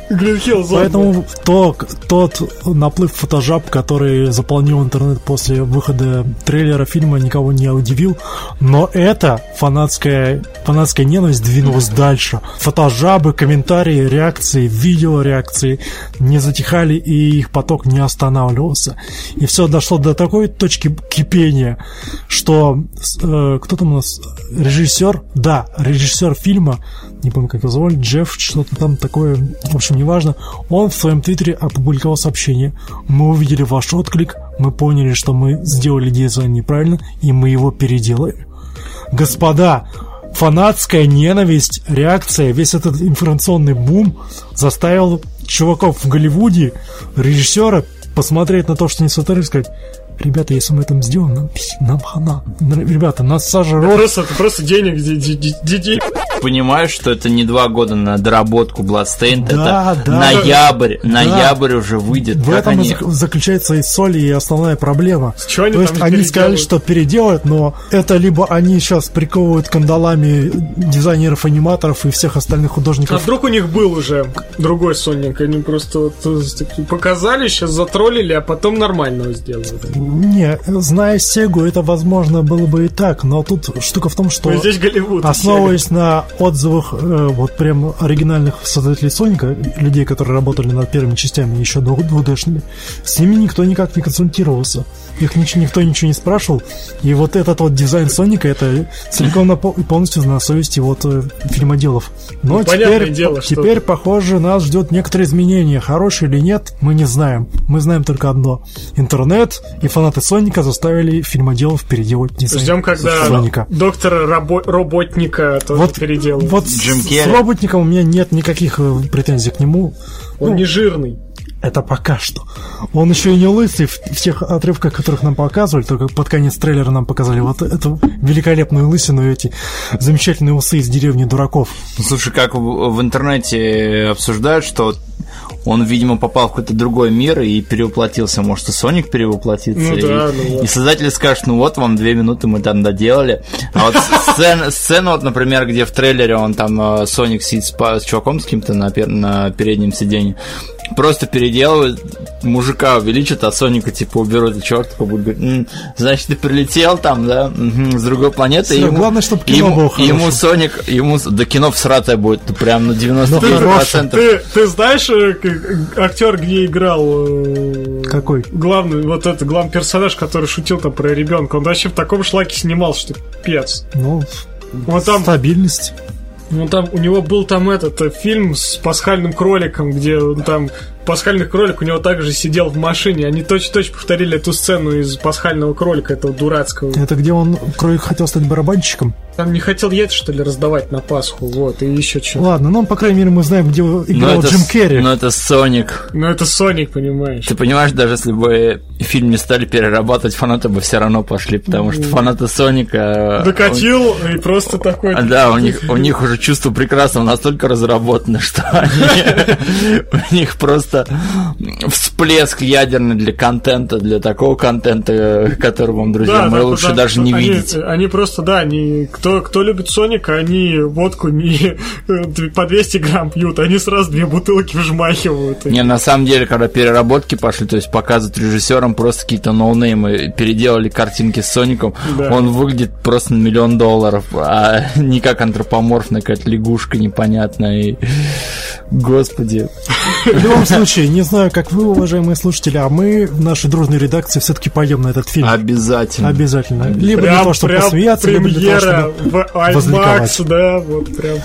Поэтому то, тот наплыв фотожаб, который заполнил интернет после выхода трейлера фильма, никого не удивил. Но это фанатская, фанатская ненависть двинулась дальше. Фотожабы, комментарии, реакции, видео реакции не затихали, и их поток не останавливался. И все дошло до такой точки кипения, что э, кто там у нас? Режиссер? Да, режиссер фильма, не помню, как его звали, Джефф, что-то там такое, в общем, неважно, он в своем твиттере опубликовал сообщение. Мы увидели ваш отклик, мы поняли, что мы сделали дизайн неправильно, и мы его переделаем. Господа, фанатская ненависть, реакция, весь этот информационный бум заставил чуваков в Голливуде, режиссера, посмотреть на то, что они сотворили, сказать, ребята, если мы это сделаем, нам, нам хана. Ребята, нас сожрут. Просто, просто денег, детей. Понимаешь, что это не два года на доработку Bloodstained, да, это да, ноябрь, да. ноябрь уже выйдет. В этом они... заключается и соль, и основная проблема. Что они То есть они сказали, что переделают, но это либо они сейчас приковывают кандалами дизайнеров, аниматоров и всех остальных художников. А вдруг у них был уже другой Соник, они просто вот э, показали, сейчас затроллили, а потом нормального сделали. Не, зная Сегу, это возможно было бы и так, но тут штука в том, что но здесь Голливуд, основываясь на отзывах э, вот прям оригинальных создателей Соника, людей, которые работали над первыми частями еще 2D-шными, с ними никто никак не консультировался. Их ничего, никто ничего не спрашивал. И вот этот вот дизайн Соника, это целиком и полностью на совести вот э, фильмоделов. Но ну, теперь, дело, теперь что... похоже, нас ждет некоторые изменения. Хорошие или нет, мы не знаем. Мы знаем только одно. Интернет и фанаты Соника заставили фильмоделов переделать дизайн Ждем, когда Соника. доктора рабо- Роботника тоже вот, переделают. Вот Джим с, с Роботником у меня нет никаких э, претензий к нему. Он ну, не жирный. Это пока что. Он еще и не лысый в, в тех отрывках, которых нам показывали, только под конец трейлера нам показали вот эту великолепную лысину и эти замечательные усы из деревни дураков. Слушай, как в, в интернете обсуждают, что он, видимо, попал в какой-то другой мир и перевоплотился. Может, и Соник перевоплотится. Ну, и, да, ну, и создатели скажут, ну вот вам две минуты мы там доделали. А вот сцена, сцена вот, например, где в трейлере он там э, Соник сидит с, с чуваком с кем-то на, на переднем сиденье, просто переделывают, мужика увеличат, а Соника типа уберут, и чувак типа будет говорить, М, значит, ты прилетел там, да, угу, с другой планеты. Все, ему, главное, чтобы кино ему, было хорошее. Ему Соник, ему, да кино всратое будет, прям на 95%. Ты, ты знаешь, э, актер где играл? Э, Какой? Главный, вот этот главный персонаж, который шутил там про ребенка, он вообще в таком шлаке снимался, что пец. Ну, вот там... стабильность. Ну там у него был там этот э, фильм с пасхальным кроликом, где он там пасхальный кролик у него также сидел в машине. Они точно-точно повторили эту сцену из пасхального кролика, этого дурацкого. Это где он, кролик, хотел стать барабанщиком? Там не хотел яйца, что ли, раздавать на Пасху, вот, и еще что. Ладно, ну, по крайней мере, мы знаем, где играл Джим Керри. Ну, это Соник. Ну, это Соник, понимаешь. Ты понимаешь, даже если бы фильм не стали перерабатывать, фанаты бы все равно пошли, потому что фанаты Соника... Э, Докатил и просто такой... Да, у них, *laughs* у них уже чувство прекрасного настолько разработано, что *laughs* у них просто всплеск ядерный для контента, для такого контента, который вам, друзья, мы лучше даже не видеть. Они просто, да, они кто, кто любит Соника, они водку не по 200 грамм пьют, они сразу две бутылки вжмахивают. Не, на самом деле, когда переработки пошли, то есть показывают режиссерам просто какие-то ноунеймы, переделали картинки с Соником, да. он выглядит просто на миллион долларов, а *laughs* не как антропоморфная какая-то лягушка непонятная. И Господи. В любом случае, не знаю, как вы, уважаемые слушатели, а мы в нашей дружной редакции все-таки пойдем на этот фильм. Обязательно. Обязательно. Либо Прям, для того, чтобы прям посмеяться, либо для того, чтобы в IMAX, возликовать. да, вот прям.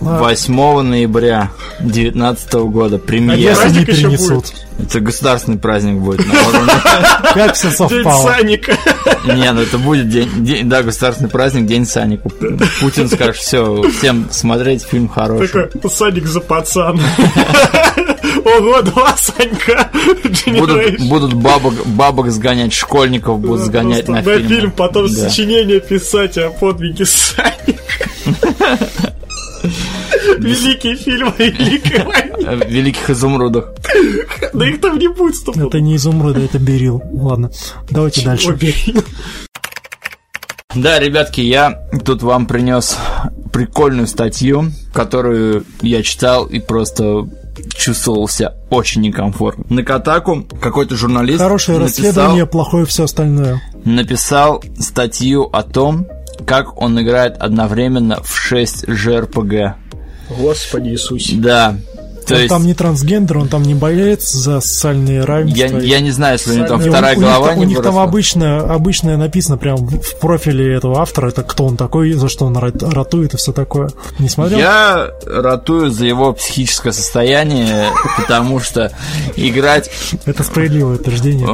8 ноября 2019 года. А Премьера. если не перенесут. Это государственный праздник будет. *laughs* Как все День совпало. Саника. Не, ну это будет день, день- да, государственный праздник, День Саника. Путин скажет, все, всем смотреть фильм хороший. Такой, Саник за пацан. *laughs* Ого, два Санька. Будут, будут бабок, бабок сгонять, школьников будут сгонять на на фильм. фильм, потом сочинение писать о подвиге Саника. *laughs* Великий фильм о Великой войне. Великих изумрудах. Да их там не будет стопудово. Это не изумруды, это берил. Ладно, давайте дальше. Да, ребятки, я тут вам принес прикольную статью, которую я читал и просто чувствовал себя очень некомфортно. На Катаку какой-то журналист Хорошее написал, расследование, плохое все остальное. написал статью о том, как он играет одновременно в 6 JRPG. Господи Иисусе. Да, то он есть там не трансгендер, он там не боец за социальные равенства. я, я не знаю, если у него там у- вторая у них голова там- не У них там обычно, обычно написано прям в профиле этого автора, это кто он такой, за что он рат- ратует и все такое. Не смотрел? Я ратую за его психическое состояние, *laughs* потому что играть Это справедливое утверждение.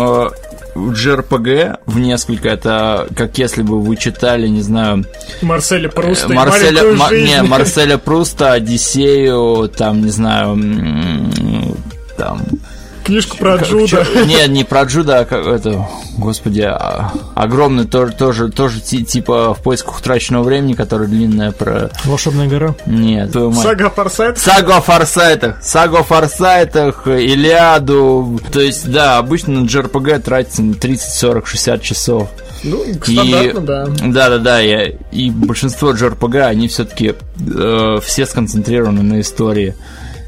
Э, в JRPG в несколько, это как если бы вы читали, не знаю, Марселя Пруста и Марселя, маленькую Ма- жизнь. не, Марселя Пруста, Одиссею, там, не знаю, там... Книжку про Джуда. *laughs* Не, не про Джуда, а как это, господи, а- огромный тоже, тоже, тоже ти- типа в поисках утраченного времени, который длинная про... Волшебная гора. Нет, твою мать. Сага Форсайт. Сагу о Форсайтах, Сагу о Форсайтах, Илиаду. То есть, да, обычно на JRPG тратится на 30, 40, 60 часов. Ну, стандартно, да. Да, да, да. я- И большинство JRPG, они все-таки все сконцентрированы на истории.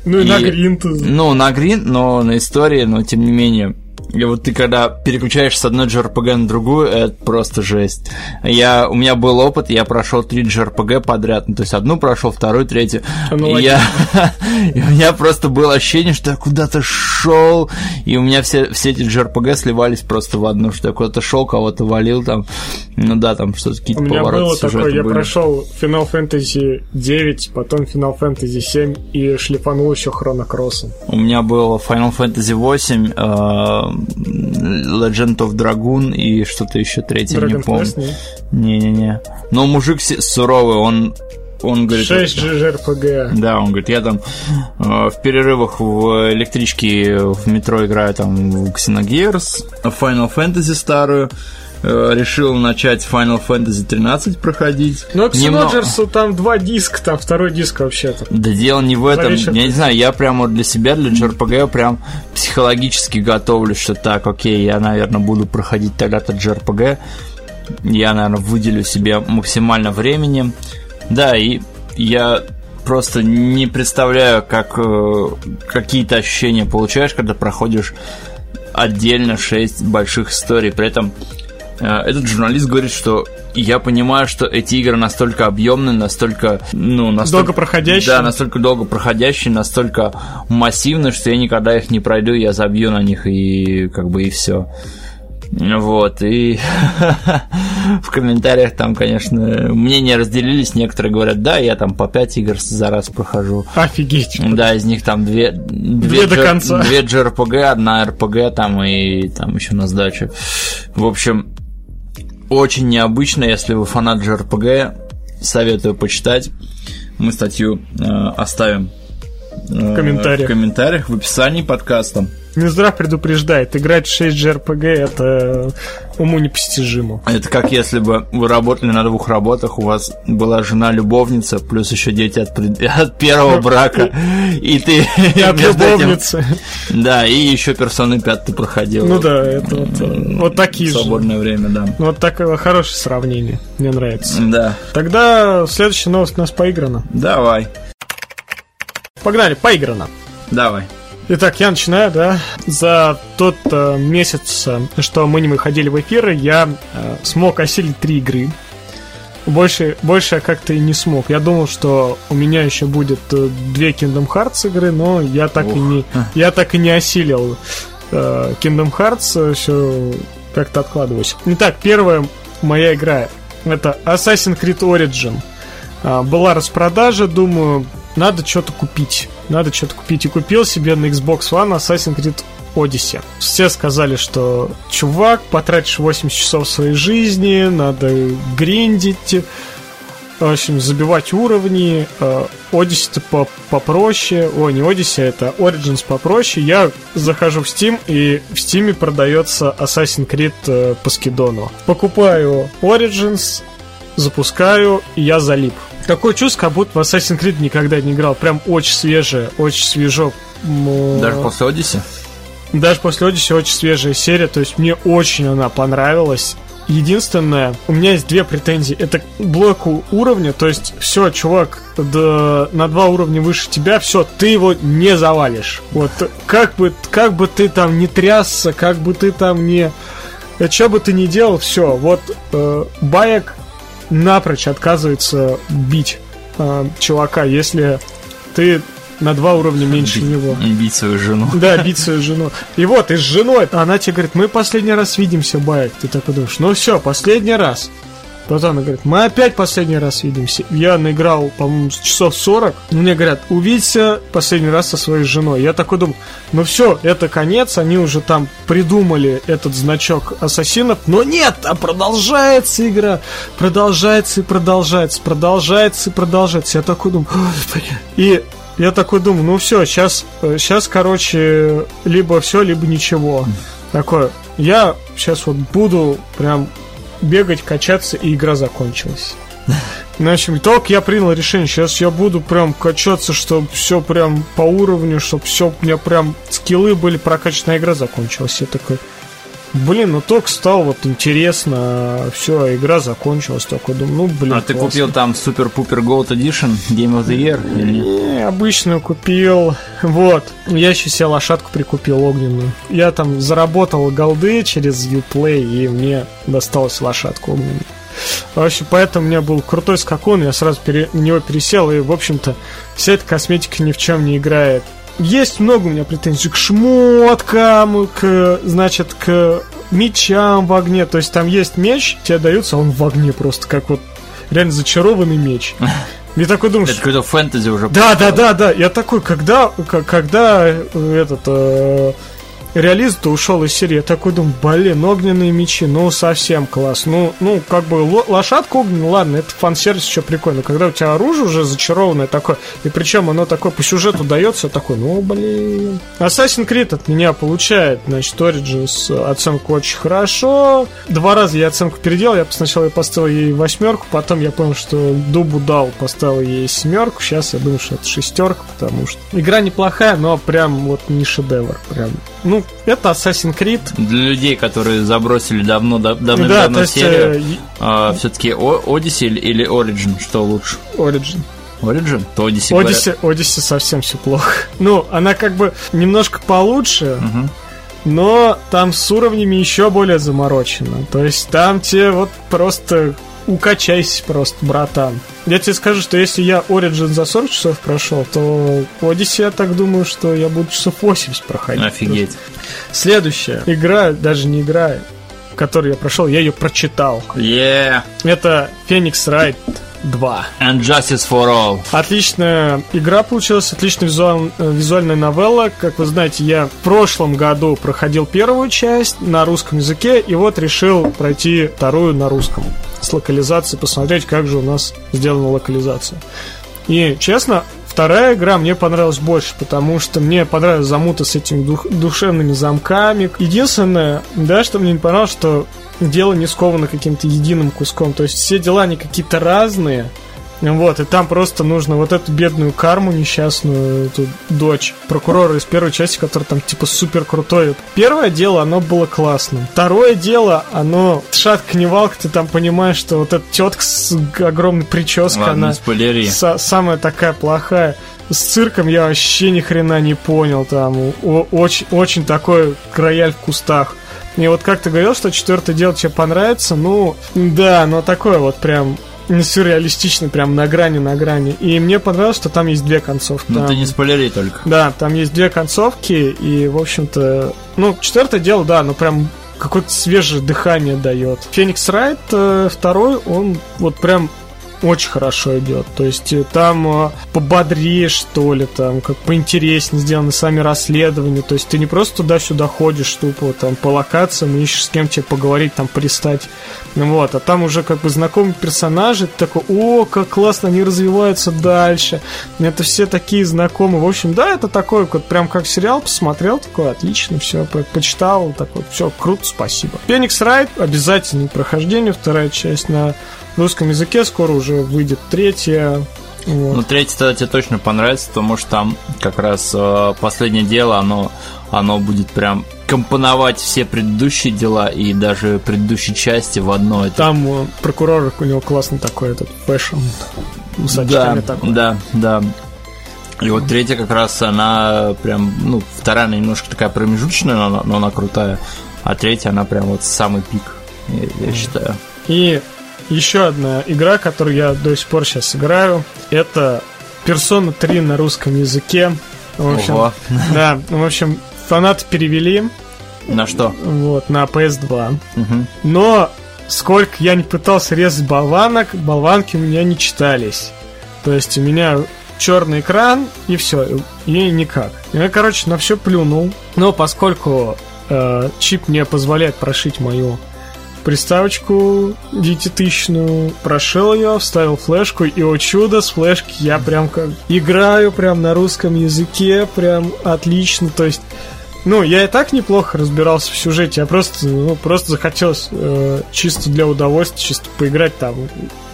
Ну и, на И- гринт. Ну, на грин, но на истории, но тем не менее. И вот ты когда переключаешь с одной JRPG на другую, это просто жесть. Я, у меня был опыт, я прошел три JRPG подряд. Ну, то есть одну прошел, вторую, третью. Аналогично. И, я, *laughs* и у меня просто было ощущение, что я куда-то шел, и у меня все, все эти JRPG сливались просто в одну, что я куда-то шел, кого-то валил там. Ну да, там что-то какие-то У меня было такое, я были. прошел Final Fantasy 9, потом Final Fantasy 7 и шлифанул еще Хроно Кроссом. У меня был Final Fantasy 8, э, Legend of Dragoon и что-то еще третье, не Dragon помню. Не? Не-не-не. Но мужик суровый, он, он говорит... 6 JRPG. Да, он говорит, я там э, в перерывах в электричке в метро играю там в Xenogears, Final Fantasy старую, решил начать Final Fantasy 13 проходить. Но к Немного- Xenogears там два диска, там второй диск вообще-то. Да дело не в этом. Зависит Я не знаю, я прямо для себя, для JRPG прям психологически готовлюсь, что так, окей, я, наверное, буду проходить тогда-то JRPG. Я, наверное, выделю себе максимально времени. Да, и я просто не представляю, как э, какие-то ощущения получаешь, когда проходишь отдельно шесть больших историй. При этом э, этот журналист говорит, что я понимаю, что эти игры настолько объемные, настолько, ну, настолько... Долго проходящие. Да, настолько долго проходящие, настолько массивные, что я никогда их не пройду, я забью на них и как бы и все. Вот, и *laughs* в комментариях там, конечно, мнения разделились. Некоторые говорят, да, я там по 5 игр за раз прохожу. Офигеть. Да, из них там две, две, до G- конца. две JRPG, одна RPG там и там еще на сдачу. В общем, очень необычно, если вы фанат JRPG, советую почитать. Мы статью э, оставим В комментариях. в комментариях, в описании подкаста. Минздрав предупреждает, играть в 6 JRPG это уму непостижимо. Это как если бы вы работали на двух работах, у вас была жена-любовница, плюс еще дети от, пред- *laughs* от первого брака, и ты *laughs* от этим- любовницы. Да, и еще персоны 5 ты проходил. Ну да, это вот, э, вот такие же. свободное время, да. Вот такое хорошее сравнение. Мне нравится. Да. Тогда следующая новость у нас поиграна. Давай. Погнали, поиграно. Давай. Итак, я начинаю, да. За тот э, месяц, э, что мы не выходили в эфир, я э, смог осилить три игры. больше, больше я как-то и не смог. Я думал, что у меня еще будет э, две Kingdom Hearts игры, но я так Ух. и не, я так и не осилил э, Kingdom Hearts, все как-то откладываюсь. Итак, первая моя игра это Assassin's Creed Origin. Была распродажа, думаю, надо что-то купить. Надо что-то купить. И купил себе на Xbox One Assassin's Creed Odyssey. Все сказали, что чувак, потратишь 80 часов своей жизни, надо гриндить, в общем, забивать уровни. Odyssey по попроще. О, не Odyssey, это Origins попроще. Я захожу в Steam, и в Steam продается Assassin's Creed э, по скидону. Покупаю Origins, запускаю, и я залип. Такое чувство, как будто в Assassin's Creed никогда не играл. Прям очень свежее, очень свежо. Даже после Odyssey? Даже после Odyssey очень свежая серия, то есть мне очень она понравилась. Единственное, у меня есть две претензии. Это к блоку уровня, то есть все, чувак, да, на два уровня выше тебя, все, ты его не завалишь. Вот как бы, как бы ты там не трясся, как бы ты там не... Э, что бы ты ни делал, все, вот э, Баек напрочь отказывается бить э, чувака, если ты на два уровня меньше бить, него. Бить свою жену. Да, *laughs* бить свою жену. И вот, и с женой, она тебе говорит, мы последний раз видимся, Байк. Ты такой думаешь, ну все, последний раз. Потом говорит, мы опять последний раз видимся. Я наиграл, по-моему, часов 40. Мне говорят, увидься последний раз со своей женой. Я такой думаю, ну все, это конец. Они уже там придумали этот значок ассасинов. Но нет, а продолжается игра. Продолжается и продолжается. Продолжается и продолжается. Я такой думаю, и я такой думаю, ну все, сейчас, сейчас, короче, либо все, либо ничего. Такое, я сейчас вот буду прям бегать, качаться, и игра закончилась. В общем, только я принял решение, сейчас я буду прям качаться, чтобы все прям по уровню, чтобы все у меня прям скиллы были прокачаны, игра закончилась. Я такой, Блин, ну только стало вот интересно, все, игра закончилась, такой думаю, ну блин. А ты купил там Супер Пупер Gold Edition Game of the Year? Или? Не, обычную купил. Вот. Я еще себе лошадку прикупил огненную. Я там заработал голды через Uplay, и мне досталась лошадка огненная. Вообще, поэтому у меня был крутой скакун, я сразу пере, на него пересел, и, в общем-то, вся эта косметика ни в чем не играет есть много у меня претензий к шмоткам, к, значит, к мечам в огне. То есть там есть меч, тебе дается, он в огне просто, как вот реально зачарованный меч. *laughs* Я такой думаю, Это какой-то фэнтези уже. Да, да, да, да. Я такой, когда, когда э, этот э, реалист ушел из серии. Я такой думаю, блин, огненные мечи, ну совсем класс. Ну, ну как бы лошадка огненная, ладно, это фан-сервис еще прикольно. Когда у тебя оружие уже зачарованное такое, и причем оно такое по сюжету дается, такой, ну блин. Assassin's Creed от меня получает, значит, Origins оценку очень хорошо. Два раза я оценку переделал, я сначала поставил ей восьмерку, потом я понял, что Дубу дал, поставил ей семерку, сейчас я думаю, что это шестерка, потому что игра неплохая, но прям вот не шедевр, прям ну, это Assassin's Creed. Для людей, которые забросили давно, давно, да, давно серию, э, а, все-таки Odyssey или Origin, что лучше? Origin. Origin? То Odyssey, Odyssey, Odyssey совсем все плохо. *laughs* Ну, она как бы немножко получше, угу. но там с уровнями еще более заморочено. То есть там тебе вот просто укачайся просто, братан. Я тебе скажу, что если я Origin за 40 часов прошел, то Odyssey я так думаю, что я буду часов 80 проходить. Офигеть. Просто. Следующая игра, даже не игра, которую я прошел, я ее прочитал. Yeah. Это Phoenix Wright 2. And Justice for All. Отличная игра получилась, отличная визуаль, визуальная новелла. Как вы знаете, я в прошлом году проходил первую часть на русском языке, и вот решил пройти вторую на русском с локализацией, посмотреть, как же у нас сделана локализация. И, честно, вторая игра мне понравилась больше, потому что мне понравилась замута с этими дух, душевными замками. Единственное, да, что мне не понравилось, что дело не сковано каким-то единым куском. То есть все дела они какие-то разные, вот, и там просто нужно вот эту бедную карму несчастную, эту дочь прокурора из первой части, который там типа супер крутой. Первое дело, оно было классным. Второе дело, оно шатка не валка, ты там понимаешь, что вот эта тетка с огромной прической, Ладно, она са- самая такая плохая. С цирком я вообще ни хрена не понял там. Очень, очень такой рояль в кустах. И вот как ты говорил, что четвертое дело тебе понравится, ну, да, но такое вот прям сюрреалистично, прям на грани, на грани. И мне понравилось, что там есть две концовки. Ну там... ты не спойлери только. Да, там есть две концовки, и, в общем-то, ну, четвертое дело, да, ну прям какое-то свежее дыхание дает. Феникс Райт э, второй, он вот прям очень хорошо идет. То есть э, там э, пободрее, что ли, там, как поинтереснее сделаны сами расследования. То есть ты не просто туда-сюда ходишь тупо там по локациям, ищешь с кем тебе поговорить, там, пристать. Вот, а там уже как бы знакомые персонажи, ты такой, о, как классно они развиваются дальше. Это все такие знакомые. В общем, да, это такой вот прям как сериал посмотрел, такой, отлично, все, почитал, такой, все, круто, спасибо. Феникс Райт, обязательно прохождение, вторая часть на русском языке, скоро уже выйдет третья. Вот. Ну, третья тебе точно понравится, потому что там как раз э, последнее дело, оно, оно будет прям компоновать все предыдущие дела и даже предыдущие части в одно. Там э, прокурор у него классный такой этот fashion. Да, такой. да, да. И вот третья как раз она прям, ну, вторая она немножко такая промежуточная, но, но она крутая. А третья она прям вот самый пик, я, я считаю. И еще одна игра, которую я до сих пор сейчас играю, это Persona 3 на русском языке. В общем, Ого. *laughs* да, в общем, фанаты перевели. На что? Вот, на PS2. Угу. Но сколько я не пытался резать болванок, болванки у меня не читались. То есть у меня черный экран и все, и никак. Я, короче, на все плюнул. Но поскольку э, чип мне позволяет прошить мою приставочку десятитысячную, прошел ее, вставил флешку, и, о чудо, с флешки я прям как играю прям на русском языке, прям отлично, то есть ну, я и так неплохо разбирался в сюжете, я просто, ну, просто захотелось э, чисто для удовольствия, чисто поиграть там,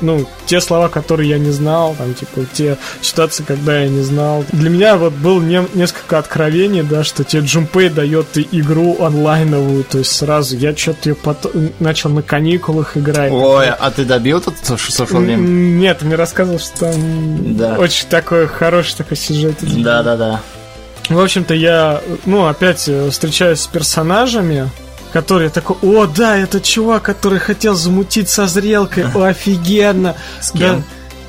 ну, те слова, которые я не знал, там, типа, те ситуации, когда я не знал. Для меня вот был не, несколько откровений, да, что тебе Джумпей дает игру онлайновую, то есть сразу я что-то ее потом, начал на каникулах играть. Ой, а ты добил этот social Нет, ты мне рассказывал, что там да. очень такой хороший такой сюжет. Да-да-да. В общем-то, я, ну, опять э, встречаюсь с персонажами, которые такой, о, да, это чувак, который хотел замутить со зрелкой, о, офигенно. С кем? Да.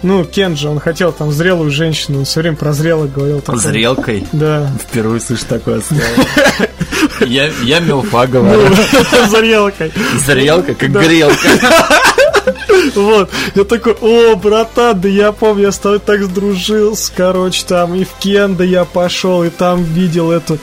Ну, Кен же, он хотел там зрелую женщину, он все время про зрелых говорил. Такой. Зрелкой? Да. Впервые слышу такое слово. Я, я мелфа говорю. Ну, *laughs* зрелкой. Зрелка, как грелка. Вот. Я такой, о, братан, да я помню, я с тобой так сдружился, короче, там и в Кенда я пошел, и там видел эту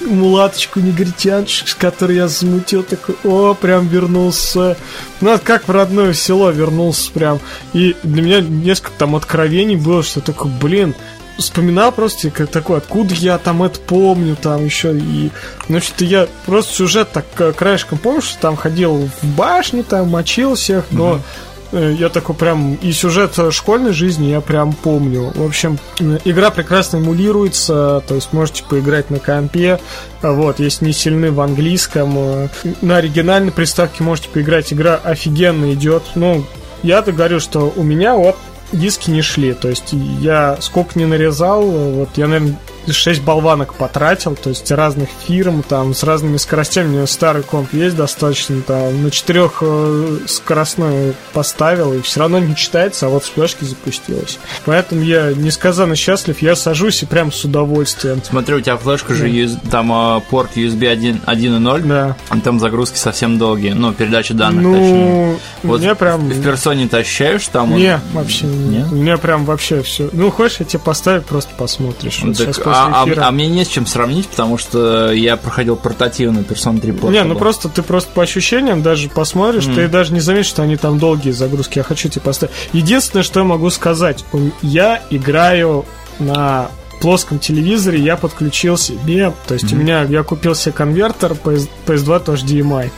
мулаточку негритянчик, с которой я замутил, такой, о, прям вернулся. Ну, как в родное село вернулся прям. И для меня несколько там откровений было, что такой, блин, вспоминал просто как такой, откуда я там это помню, там еще и... Значит, я просто сюжет так э, краешком помню, что там ходил в башню, там мочил всех, но... Mm-hmm. Я такой прям и сюжет школьной жизни я прям помню. В общем, игра прекрасно эмулируется, то есть можете поиграть на компе. Вот, если не сильны в английском, э, на оригинальной приставке можете поиграть. Игра офигенно идет. Ну, я-то говорю, что у меня вот диски не шли. То есть я сколько не нарезал, вот я, наверное, 6 болванок потратил, то есть разных фирм, там, с разными скоростями. У меня старый комп есть достаточно, там, на 4 э, скоростной поставил, и все равно не читается, а вот с флешки запустилось. Поэтому я несказанно счастлив, я сажусь и прям с удовольствием. Смотри, у тебя флешка же, там а, порт USB 1.0, да. там загрузки совсем долгие, ну, передача данных, ну, точнее. Вот мне прям... В персоне ты ощущаешь там? Не, он... вообще не. У меня прям вообще все. Ну, хочешь, я тебе поставлю, просто посмотришь. Ну, так, а, а, а мне не с чем сравнить, потому что я проходил портативную Persona 3 Portable. Не, ну просто ты просто по ощущениям даже посмотришь, mm. ты даже не заметишь, что они там долгие загрузки. Я хочу тебе поставить. Единственное, что я могу сказать, я играю на плоском телевизоре, я подключил себе, то есть mm-hmm. у меня, я купил себе конвертер PS, PS2 тоже HDMI.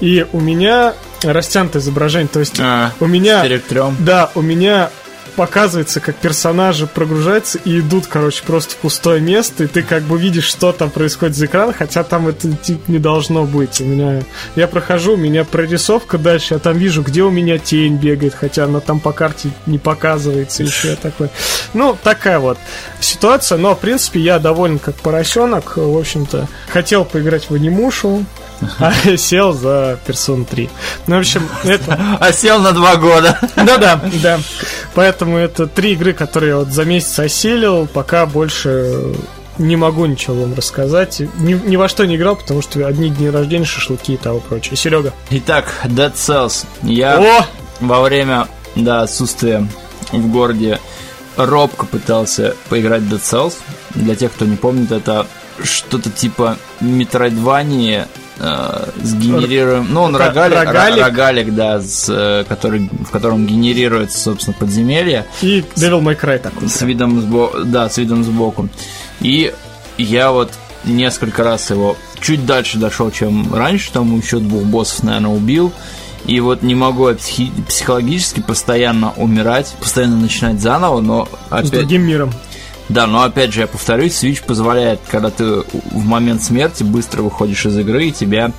И у меня растянутое изображение, то есть а, у меня... Да, у меня показывается, как персонажи прогружаются и идут, короче, просто в пустое место, и ты как бы видишь, что там происходит за экран, хотя там это типа не должно быть. У меня я прохожу, у меня прорисовка дальше, я там вижу, где у меня тень бегает, хотя она там по карте не показывается еще такой. Ну, такая вот ситуация, но в принципе я доволен как поросенок, в общем-то. Хотел поиграть в анимушу, *laughs* а сел за Persona 3. Ну, в общем, это... *laughs* А сел на два года. *laughs* Да-да, да. Поэтому это три игры, которые я вот за месяц осилил, пока больше не могу ничего вам рассказать. Ни, ни во что не играл, потому что одни дни рождения, шашлыки и того прочее. Серега. Итак, Dead Cells. Я О! во время да, отсутствия в городе робко пытался поиграть в Dead Cells. Для тех, кто не помнит, это что-то типа Metroidvania э, сгенерируем. Ну, он рогалик, рогалик. рогалик да, с, э, который, в котором генерируется, собственно, подземелье. И Devil May Cry такой. С видом сбоку. Да, с видом сбоку. И я вот несколько раз его чуть дальше дошел, чем раньше, там еще двух боссов, наверное, убил. И вот не могу я психи- психологически постоянно умирать, постоянно начинать заново, но опять... С другим миром. Да, но опять же, я повторюсь, Switch позволяет, когда ты в момент смерти быстро выходишь из игры, и тебя,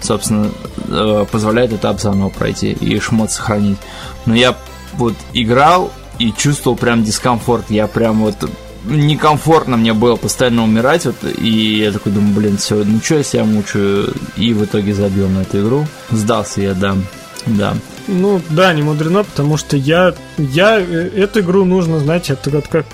собственно, э, позволяет этап заново пройти и шмот сохранить. Но я вот играл и чувствовал прям дискомфорт. Я прям вот некомфортно мне было постоянно умирать, вот, и я такой думаю, блин, все, ну что я себя мучаю, и в итоге забил на эту игру. Сдался я, да, да. Ну, да, не мудрено, потому что я, я, э, эту игру нужно, знаете, это вот как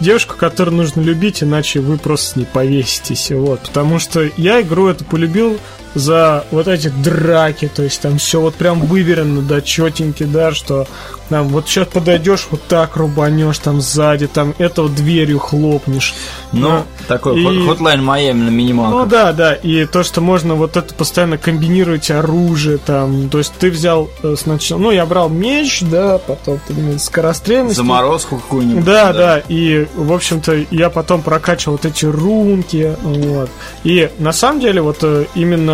девушку, которую нужно любить, иначе вы просто не повеситесь. Вот. Потому что я игру эту полюбил за вот эти драки, то есть там все вот прям выверено, да, четеньки, да, что там вот сейчас подойдешь, вот так рубанешь там сзади, там это вот дверью хлопнешь. Ну, да. такой и... Hotline Miami на минималках. Ну да, да, и то, что можно вот это постоянно комбинировать оружие там, то есть ты взял э, сначала, ну я брал меч, да, потом скорострельность. Заморозку какую-нибудь. Да, да, да, и в общем-то я потом прокачивал вот эти рунки, вот. И на самом деле вот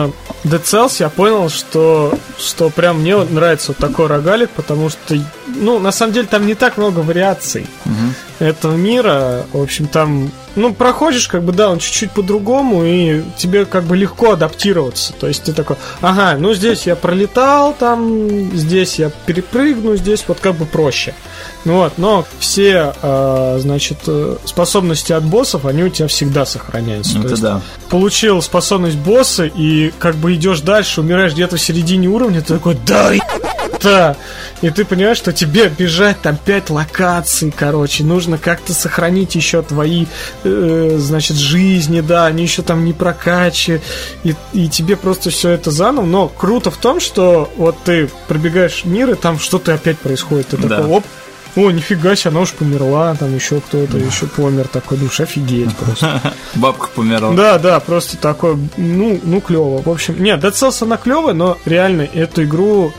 э, Dead Cells я понял, что, что прям мне нравится вот такой рогалик, потому что ну, на самом деле, там не так много вариаций угу. этого мира. В общем, там, ну, проходишь, как бы, да, он чуть-чуть по-другому, и тебе как бы легко адаптироваться. То есть ты такой, ага, ну здесь я пролетал, там, здесь я перепрыгну, здесь вот как бы проще. Ну вот, но все, э, значит, э, способности от боссов, они у тебя всегда сохраняются. Это да. Получил способность босса, и как бы идешь дальше, умираешь где-то в середине уровня, ты такой, да, да. И ты понимаешь, что тебе бежать там 5 локаций, короче, нужно как-то сохранить еще твои, э, значит, жизни, да, они еще там не прокачи, и, и тебе просто все это заново. Но круто в том, что вот ты пробегаешь мир, и там что-то опять происходит. Ты да. такой, оп, о, нифига себе, она уж померла, там еще кто-то еще помер, такой, душ, офигеть *laughs* просто. Бабка померла. Да, да, просто такой, ну, ну, клево. В общем, нет, Dead Cells она клевая, но реально эту игру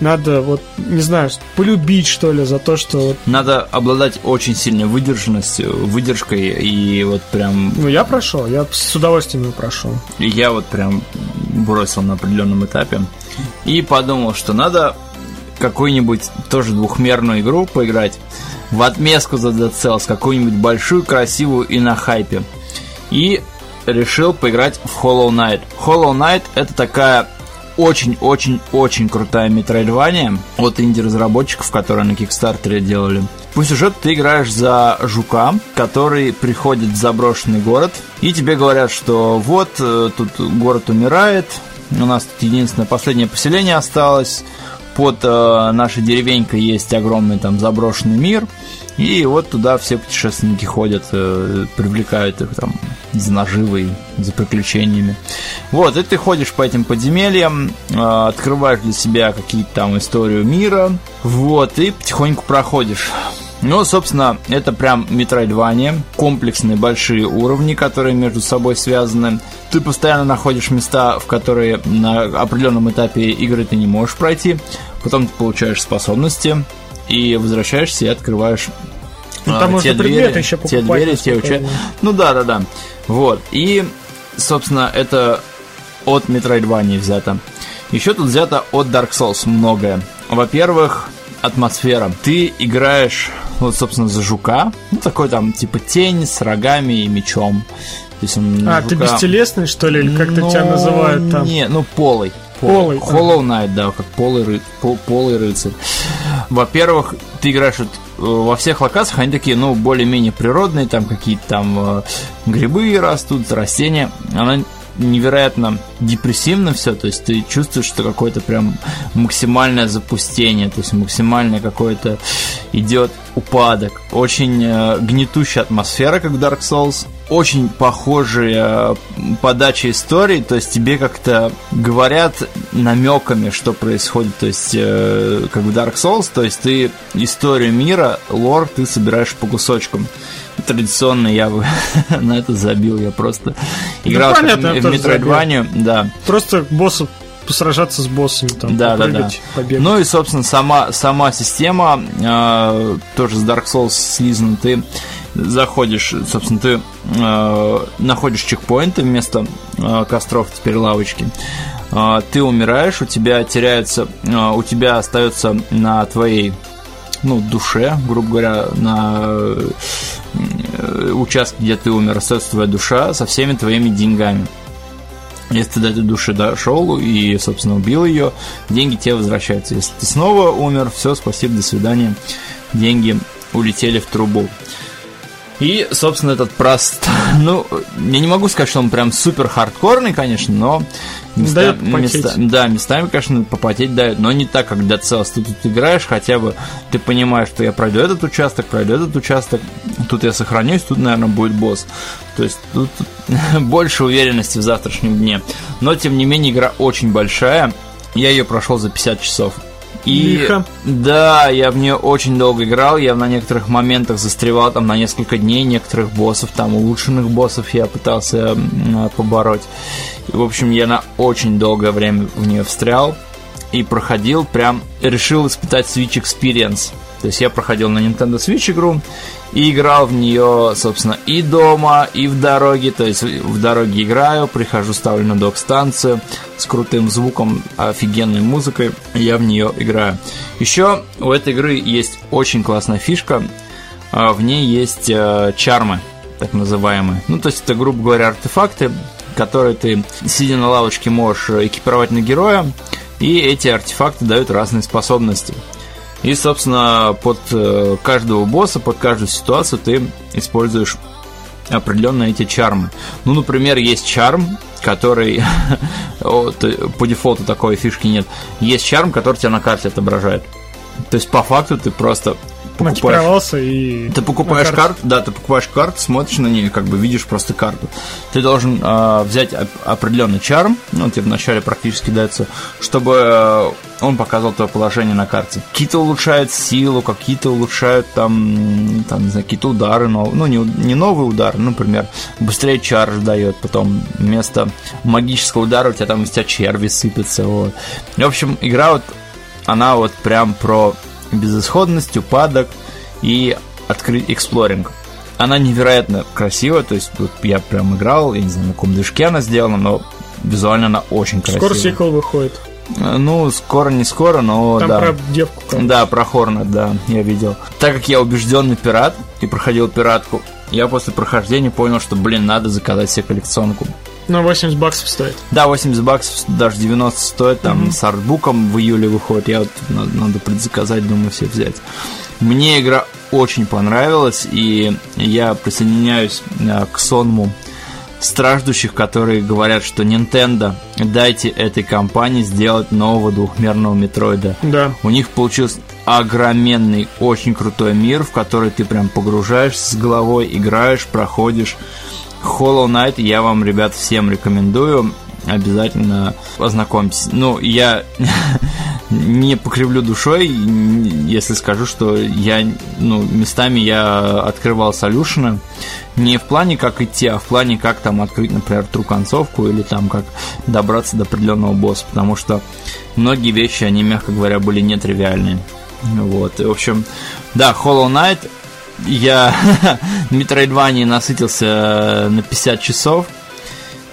надо, вот, не знаю, полюбить, что ли, за то, что... Надо обладать очень сильной выдержанностью, выдержкой, и вот прям... Ну, я прошел, я с удовольствием его прошел. И я вот прям бросил на определенном этапе. И подумал, что надо какую-нибудь тоже двухмерную игру поиграть в отместку за Dead Cells, какую-нибудь большую, красивую и на хайпе. И решил поиграть в Hollow Knight. Hollow Knight это такая очень-очень-очень крутая метроидвания от инди-разработчиков, которые на Кикстартере делали. По сюжету ты играешь за жука, который приходит в заброшенный город, и тебе говорят, что вот, э, тут город умирает, у нас тут единственное последнее поселение осталось, под э, нашей деревенькой есть огромный там заброшенный мир, и вот туда все путешественники ходят, э, привлекают их там за наживой, за приключениями. Вот, и ты ходишь по этим подземельям, э, открываешь для себя какие-то там историю мира, вот, и потихоньку проходишь. Ну, собственно, это прям метроидвания, комплексные большие уровни, которые между собой связаны. Ты постоянно находишь места, в которые на определенном этапе игры ты не можешь пройти. Потом ты получаешь способности и возвращаешься и открываешь ну, там а, те двери, еще те двери, те уча... Ну да, да, да. Вот. И, собственно, это от Metroidvania взято. Еще тут взято от Dark Souls многое. Во-первых, атмосфера. Ты играешь, вот, собственно, за жука. Ну, такой там, типа, тень с рогами и мечом. То есть он а, жука... ты бестелесный, что ли, или как-то ну, тебя называют там? Не, ну, полый. Полый. Hollow Knight, да, как полый, ры... полый рыцарь. Во-первых, ты играешь вот, э, во всех локациях, они такие, ну, более-менее природные, там какие-то там э, грибы растут, растения. Она невероятно депрессивно все, то есть ты чувствуешь, что какое-то прям максимальное запустение, то есть максимальное какое-то идет упадок. Очень э, гнетущая атмосфера, как в Dark Souls. Очень похожая э, подача истории, то есть тебе как-то говорят намеками, что происходит, то есть э, как в Dark Souls, то есть ты историю мира, лор ты собираешь по кусочкам традиционно я бы *laughs* на это забил, я просто играл ну, понятно, в Метроидванию, да. Просто боссов сражаться с боссами, там, да, да, да. Побегать. Ну и, собственно, сама, сама система, э, тоже с Dark Souls слизана, ты заходишь, собственно, ты э, находишь чекпоинты вместо э, костров, теперь лавочки. Э, ты умираешь, у тебя теряется, э, у тебя остается на твоей ну, душе, грубо говоря, на э, участке, где ты умер, остается твоя душа со всеми твоими деньгами. Если ты до этой души дошел и, собственно, убил ее, деньги тебе возвращаются. Если ты снова умер, все, спасибо, до свидания. Деньги улетели в трубу. И, собственно, этот прост... *laughs* Ну, я не могу сказать, что он прям супер хардкорный, конечно, но... Места, места, да, местами, конечно, попотеть дает, но не так, как Dead Cells. Ты тут играешь, хотя бы ты понимаешь, что я пройду этот участок, пройду этот участок, тут я сохранюсь, тут, наверное, будет босс. То есть тут, тут *laughs* больше уверенности в завтрашнем дне. Но, тем не менее, игра очень большая. Я ее прошел за 50 часов. И Лихо. да, я в нее очень долго играл, я на некоторых моментах застревал там на несколько дней, некоторых боссов, там улучшенных боссов я пытался побороть. И, в общем, я на очень долгое время в нее встрял и проходил прям, решил испытать Switch Experience. То есть я проходил на Nintendo Switch игру, и играл в нее, собственно, и дома, и в дороге. То есть в дороге играю, прихожу, ставлю на док-станцию с крутым звуком, офигенной музыкой. Я в нее играю. Еще у этой игры есть очень классная фишка. А, в ней есть э, чармы, так называемые. Ну, то есть это, грубо говоря, артефакты, которые ты, сидя на лавочке, можешь экипировать на героя. И эти артефакты дают разные способности. И, собственно, под э, каждого босса, под каждую ситуацию ты используешь определенные эти чармы. Ну, например, есть чарм, который *laughs* по дефолту такой фишки нет. Есть чарм, который тебя на карте отображает. То есть, по факту, ты просто покупаешь... и... Ты покупаешь карту. карту, да, ты покупаешь карту, смотришь на нее, как бы видишь просто карту. Ты должен э, взять определенный чарм, ну, тебе вначале практически дается, чтобы э, он показывал твое положение на карте. Какие-то улучшают силу, какие-то улучшают там, там не знаю, какие-то удары, но, ну, не, не новые удары, например, быстрее чарж дает, потом вместо магического удара у тебя там из тебя черви сыпятся, вот. В общем, игра вот, она вот прям про безысходность, упадок и открыть эксплоринг. Она невероятно красивая, то есть вот я прям играл, я не знаю, на каком движке она сделана, но визуально она очень красивая. Скоро сиквел выходит. Э, ну, скоро, не скоро, но Там да. про девку. Короче. Да, про Хорнет, да, я видел. Так как я убежденный пират и проходил пиратку, я после прохождения понял, что, блин, надо заказать себе коллекционку. На 80 баксов стоит. Да, 80 баксов, даже 90 стоит. Там mm-hmm. с артбуком в июле выходит. Я вот надо, надо предзаказать, думаю, все взять. Мне игра очень понравилась, и я присоединяюсь а, к сонму страждущих, которые говорят, что Nintendo, дайте этой компании сделать нового двухмерного метроида. Да. У них получился огроменный, очень крутой мир, в который ты прям погружаешься с головой, играешь, проходишь. Hollow Knight я вам, ребят, всем рекомендую. Обязательно познакомьтесь. Ну, я *laughs* не покривлю душой, если скажу, что я, ну, местами я открывал солюшены. Не в плане, как идти, а в плане, как там открыть, например, тру концовку или там как добраться до определенного босса. Потому что многие вещи, они, мягко говоря, были нетривиальные. Вот. И, в общем, да, Hollow Knight я *laughs* Metroidvania насытился э, на 50 часов.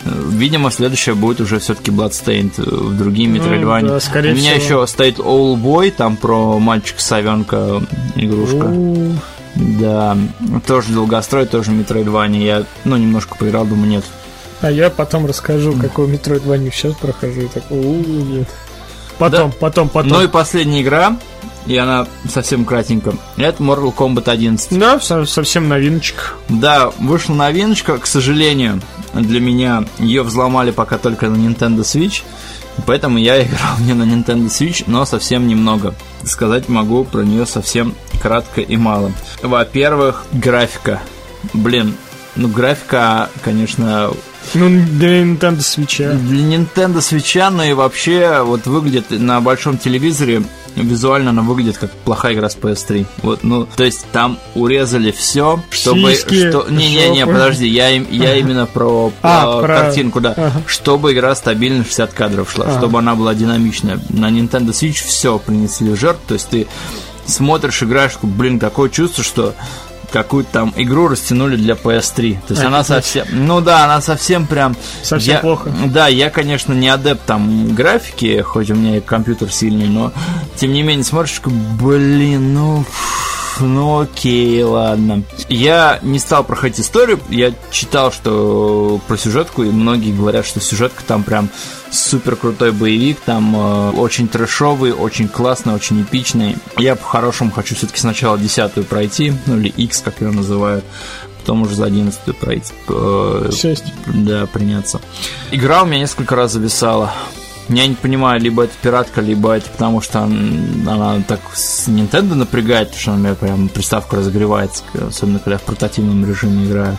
Видимо, следующее будет уже все-таки Bloodstained э, в другие Metroidvania. Ну, да, скорее У меня всего. еще стоит All Boy, там про мальчика совенка игрушка. У-у-у. Да, тоже долгострой, тоже Metroidvania. Я, ну, немножко поиграл, думаю, нет. А я потом расскажу, какой Metroidvania сейчас прохожу. И так, у-у-у, нет. Потом, да. потом, потом. Ну и последняя игра, и она совсем кратенько. Это Mortal Kombat 11. Да, совсем новиночка. Да, вышла новиночка, к сожалению, для меня ее взломали пока только на Nintendo Switch. Поэтому я *laughs* играл не на Nintendo Switch, но совсем немного. Сказать могу про нее совсем кратко и мало. Во-первых, графика. Блин, ну графика, конечно, ну, для Nintendo Switch. Для Nintendo Switch, но и вообще вот выглядит на большом телевизоре визуально она выглядит как плохая игра с PS3. Вот, ну, то есть там урезали все, чтобы... Сиськи, что... Не-не-не, подожди, я, я именно *laughs* про, а, про картинку, да. Ага. Чтобы игра стабильно 60 кадров шла, ага. чтобы она была динамичная. На Nintendo Switch все принесли в жертву, то есть ты смотришь, играешь, блин, такое чувство, что какую-то там игру растянули для PS3. То есть а, она совсем... Ну да, она совсем прям... Совсем я, плохо. Да, я, конечно, не адепт там графики, хоть у меня и компьютер сильный, но тем не менее смотришь, блин, ну... Ну окей, ладно. Я не стал проходить историю, я читал, что про сюжетку, и многие говорят, что сюжетка там прям супер крутой боевик, там э, очень трэшовый, очень классный, очень эпичный. Я по-хорошему хочу все-таки сначала десятую пройти, ну или X, как ее называют, потом уже за одиннадцатую пройти. Э, Да, приняться. Игра у меня несколько раз зависала. Я не понимаю, либо это пиратка, либо это потому, что она так с Nintendo напрягает, что она у меня прям приставка разогревается, особенно когда в портативном режиме играю.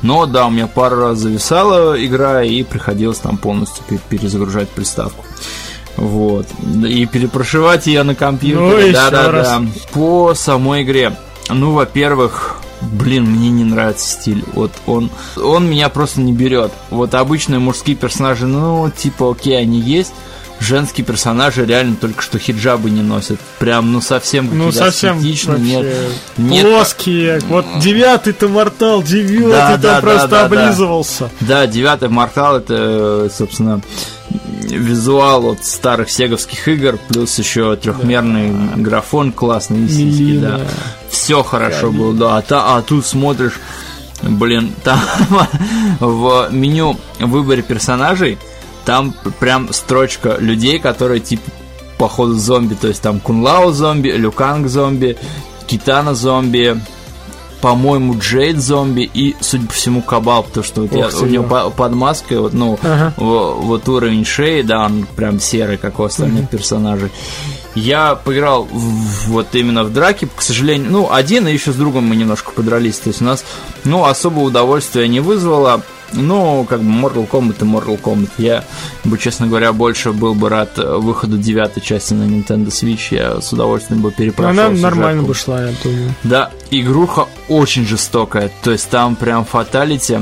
Но да, у меня пару раз зависала игра, и приходилось там полностью перезагружать приставку. Вот. И перепрошивать ее на компьютере. Ну, да, да, раз. да. По самой игре. Ну, во-первых, блин, мне не нравится стиль. Вот он, он меня просто не берет. Вот обычные мужские персонажи, ну, типа, окей, они есть женские персонажи реально только что хиджабы не носят. Прям, ну, совсем ну, совсем вообще нет, нет. Плоские. Вот девятый-то Мортал, девятый да, там да, просто да, облизывался. Да, девятый Мортал это, собственно, визуал от старых сеговских игр, плюс еще трехмерный да. графон классный, сиськи, да. Все хорошо Камин. было, да. А, та, а тут смотришь, блин, там *laughs* в меню выборе персонажей там прям строчка людей, которые типа походу зомби, то есть там Кунлао зомби, Люканг зомби, Китана зомби, по-моему, Джейд зомби и, судя по всему, Кабал, потому что вот я, у него под маской, вот, ну, ага. в, вот уровень шеи, да, он прям серый, как у остальных угу. персонажей. Я поиграл в, вот именно в драке, к сожалению, ну, один, и еще с другом мы немножко подрались, то есть у нас, ну, особо удовольствия не вызвало, ну, как бы Mortal Kombat и Mortal Kombat. Я бы, честно говоря, больше был бы рад выходу девятой части на Nintendo Switch. Я с удовольствием бы перепрошел. Она нормально бы шла, я думаю. Да, игруха очень жестокая. То есть там прям фаталити.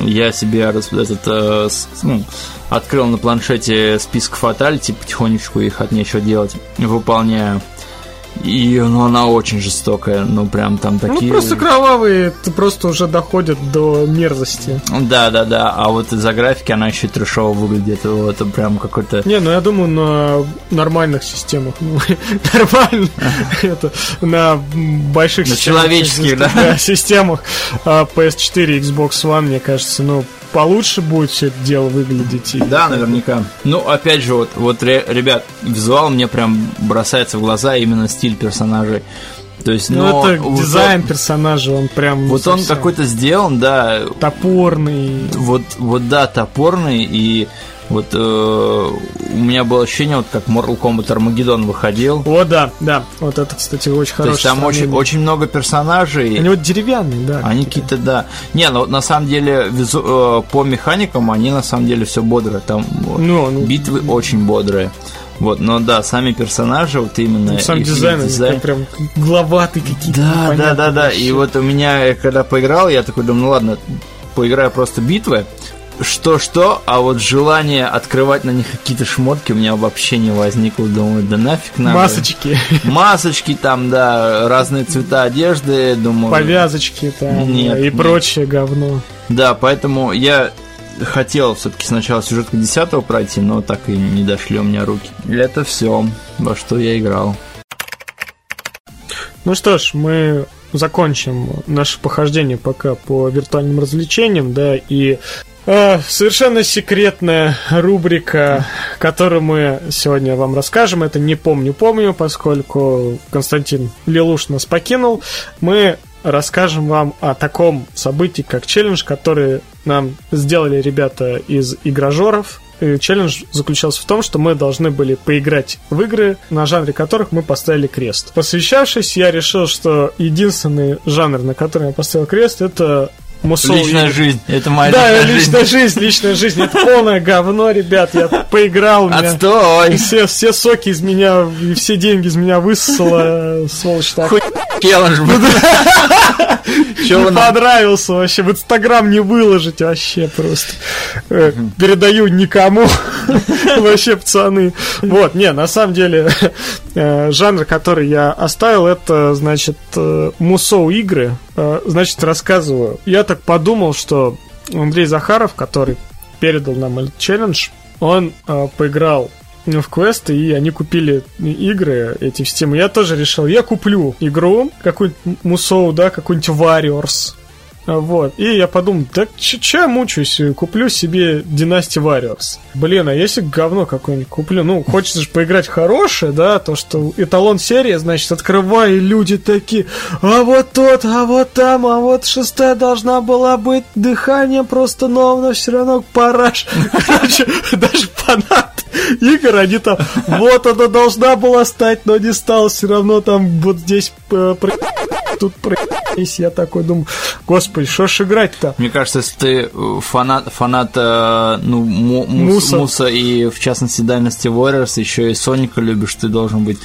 Я себе этот, э, ну, открыл на планшете список фаталити, потихонечку их от нечего делать выполняю. И ну, она очень жестокая, ну прям там ну, такие... Ну просто кровавые, просто уже доходят до мерзости. Да, да, да, а вот из-за графики она еще трешово выглядит, вот, это прям какой-то... Не, ну я думаю на нормальных системах, ну, *laughs* нормально, это на больших на человеческих, да? *laughs* системах PS4 и Xbox One, мне кажется, ну получше будет все это дело выглядеть. И да, наверняка. Ну, опять же, вот, вот, ребят, визуал мне прям бросается в глаза именно стиль персонажей. То есть, ну, но это вот дизайн он, персонажа, он прям... Вот совсем... он какой-то сделан, да... Топорный. Вот, вот да, топорный, и вот э, у меня было ощущение, вот как Mortal Kombat Armageddon выходил. О, да, да. Вот это, кстати, очень хорошо. То есть там очень, очень много персонажей. Они вот деревянные, да. Они какие-то, да. Не, ну на самом деле визу, э, по механикам они на самом деле все бодрые. Там ну, ну, битвы очень бодрые. Вот, но да, сами персонажи, вот именно. Ну, сам дизайн, дизайн. прям главатые какие-то. Да, да, да, да. И вот у меня, когда поиграл, я такой думаю, ну ладно, поиграю просто битвы что-что, а вот желание открывать на них какие-то шмотки у меня вообще не возникло. Думаю, да нафиг надо. Масочки. Масочки там, да, разные цвета одежды, думаю. Повязочки там нет, и нет. прочее говно. Да, поэтому я хотел все-таки сначала сюжетку 10 пройти, но так и не дошли у меня руки. Это все, во что я играл. Ну что ж, мы закончим наше похождение пока по виртуальным развлечениям, да, и Э, совершенно секретная рубрика, которую мы сегодня вам расскажем. Это не помню, помню, поскольку Константин Лилуш нас покинул. Мы расскажем вам о таком событии, как челлендж, который нам сделали ребята из игражоров. И челлендж заключался в том, что мы должны были поиграть в игры, на жанре которых мы поставили крест. Посвящавшись, я решил, что единственный жанр, на который я поставил крест, это Мусол личная жизнь. Это моя да, личная жизнь. жизнь, личная жизнь. Это полное говно, ребят. Я поиграл. Отстой! Все, все соки из меня, и все деньги из меня высосала, сволочь так. Хуй келлендж, Не понравился вообще. В Инстаграм не выложить вообще просто. Э, передаю никому. *laughs* Вообще, пацаны. Вот, не, на самом деле, э, жанр, который я оставил, это, значит, э, мусоу игры. Значит, рассказываю. Я так подумал, что Андрей Захаров, который передал нам этот челлендж, он поиграл в квесты, и они купили игры эти в Steam. Я тоже решил, я куплю игру, какую-нибудь Мусоу, да, какую-нибудь Warriors, вот. И я подумал, да че я мучаюсь, куплю себе Dynasty Warriors. Блин, а если говно какое-нибудь куплю? Ну, хочется же поиграть хорошее, да, то, что эталон серии, значит, открываю, и люди такие, а вот тот, а вот там, а вот шестая должна была быть, дыхание просто новое, все равно параш. *laughs* Короче, *laughs* даже фанат игр, они там, вот она должна была стать, но не стала, все равно там вот здесь э, тут проебались. Я такой думаю, господи, что ж играть-то? Мне кажется, если ты э, фанат, фанат э, ну, муса. муса и, в частности, Dynasty Warriors, еще и Соника любишь, ты должен быть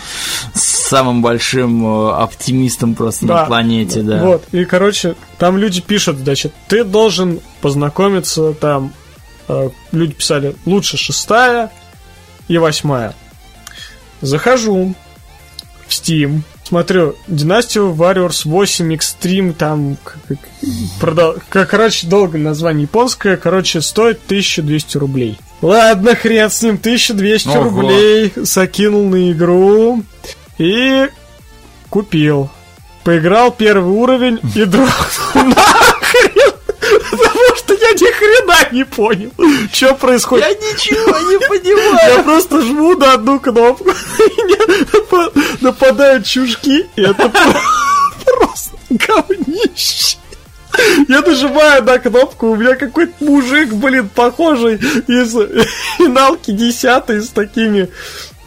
самым большим оптимистом просто да. на планете, да. Вот, и, короче, там люди пишут, значит, ты должен познакомиться там, люди писали, лучше шестая и восьмая. Захожу в Steam, смотрю, Династию Warriors 8 Extreme, там, как, продал, как, короче, долго название японское, короче, стоит 1200 рублей. Ладно, хрен с ним, 1200 Ого. рублей закинул на игру и купил. Поиграл первый уровень и *laughs* дрогнул ни хрена не понял, что происходит. Я ничего не понимаю. Я просто жму на одну кнопку, *laughs* нападают чушки, и это *laughs* просто говнище. Я нажимаю на кнопку, у меня какой-то мужик, блин, похожий из *laughs* финалки десятой с такими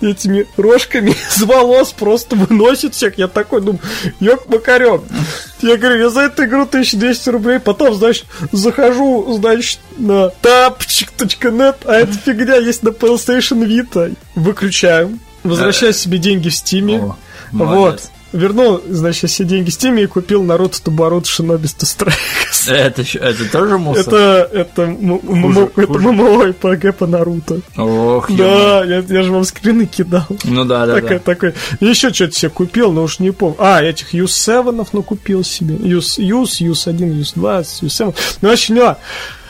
этими рожками *laughs* из волос просто выносит всех. Я такой думаю, ёк макарёк. Я говорю, я за эту игру 1200 рублей, потом, значит, захожу, значит, на tapчик.net, а эта фигня есть на PlayStation Vita. Выключаю, возвращаю себе деньги в Steam. вот вернул, значит, все деньги с теми и купил Наруто Табаруто Шиноби Страйкс. Это, это тоже мусор? Это, это, это ММО ПГ по Наруто. Ох, Да, я, я же вам скрины кидал. Ну да, да, такой, да. Такой. Еще что-то себе купил, но уж не помню. А, этих Юс 7 ну купил себе. Юс, Юс, Юс 1, Юс 2, Юс 7. Ну, вообще, не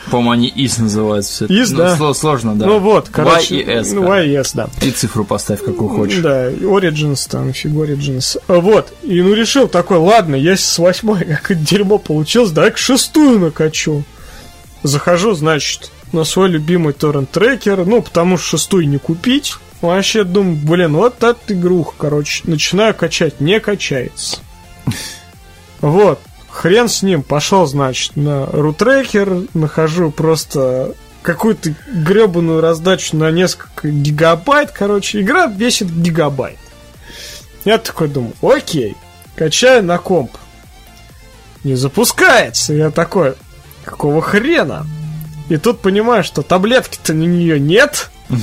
по-моему, они ИС называются. ИС, ну, да. Сложно, да. Ну вот, короче. Y и S. Ну, Y и S, да. И цифру поставь, какую хочешь. Да, Origins там, фиг Origins. Вот, и ну решил такой, ладно, я с восьмой *laughs* как дерьмо получилось, давай к шестую накачу. Захожу, значит, на свой любимый торрент-трекер, ну, потому что шестую не купить. Вообще думаю, блин, вот эта игруха, короче. Начинаю качать, не качается. *laughs* Вот, Хрен с ним, пошел, значит, на рутрекер, нахожу просто какую-то гребаную раздачу на несколько гигабайт, короче, игра весит гигабайт. Я такой думаю, окей, качаю на комп. Не запускается. Я такой, какого хрена? И тут понимаю, что таблетки-то на нее нет *laughs*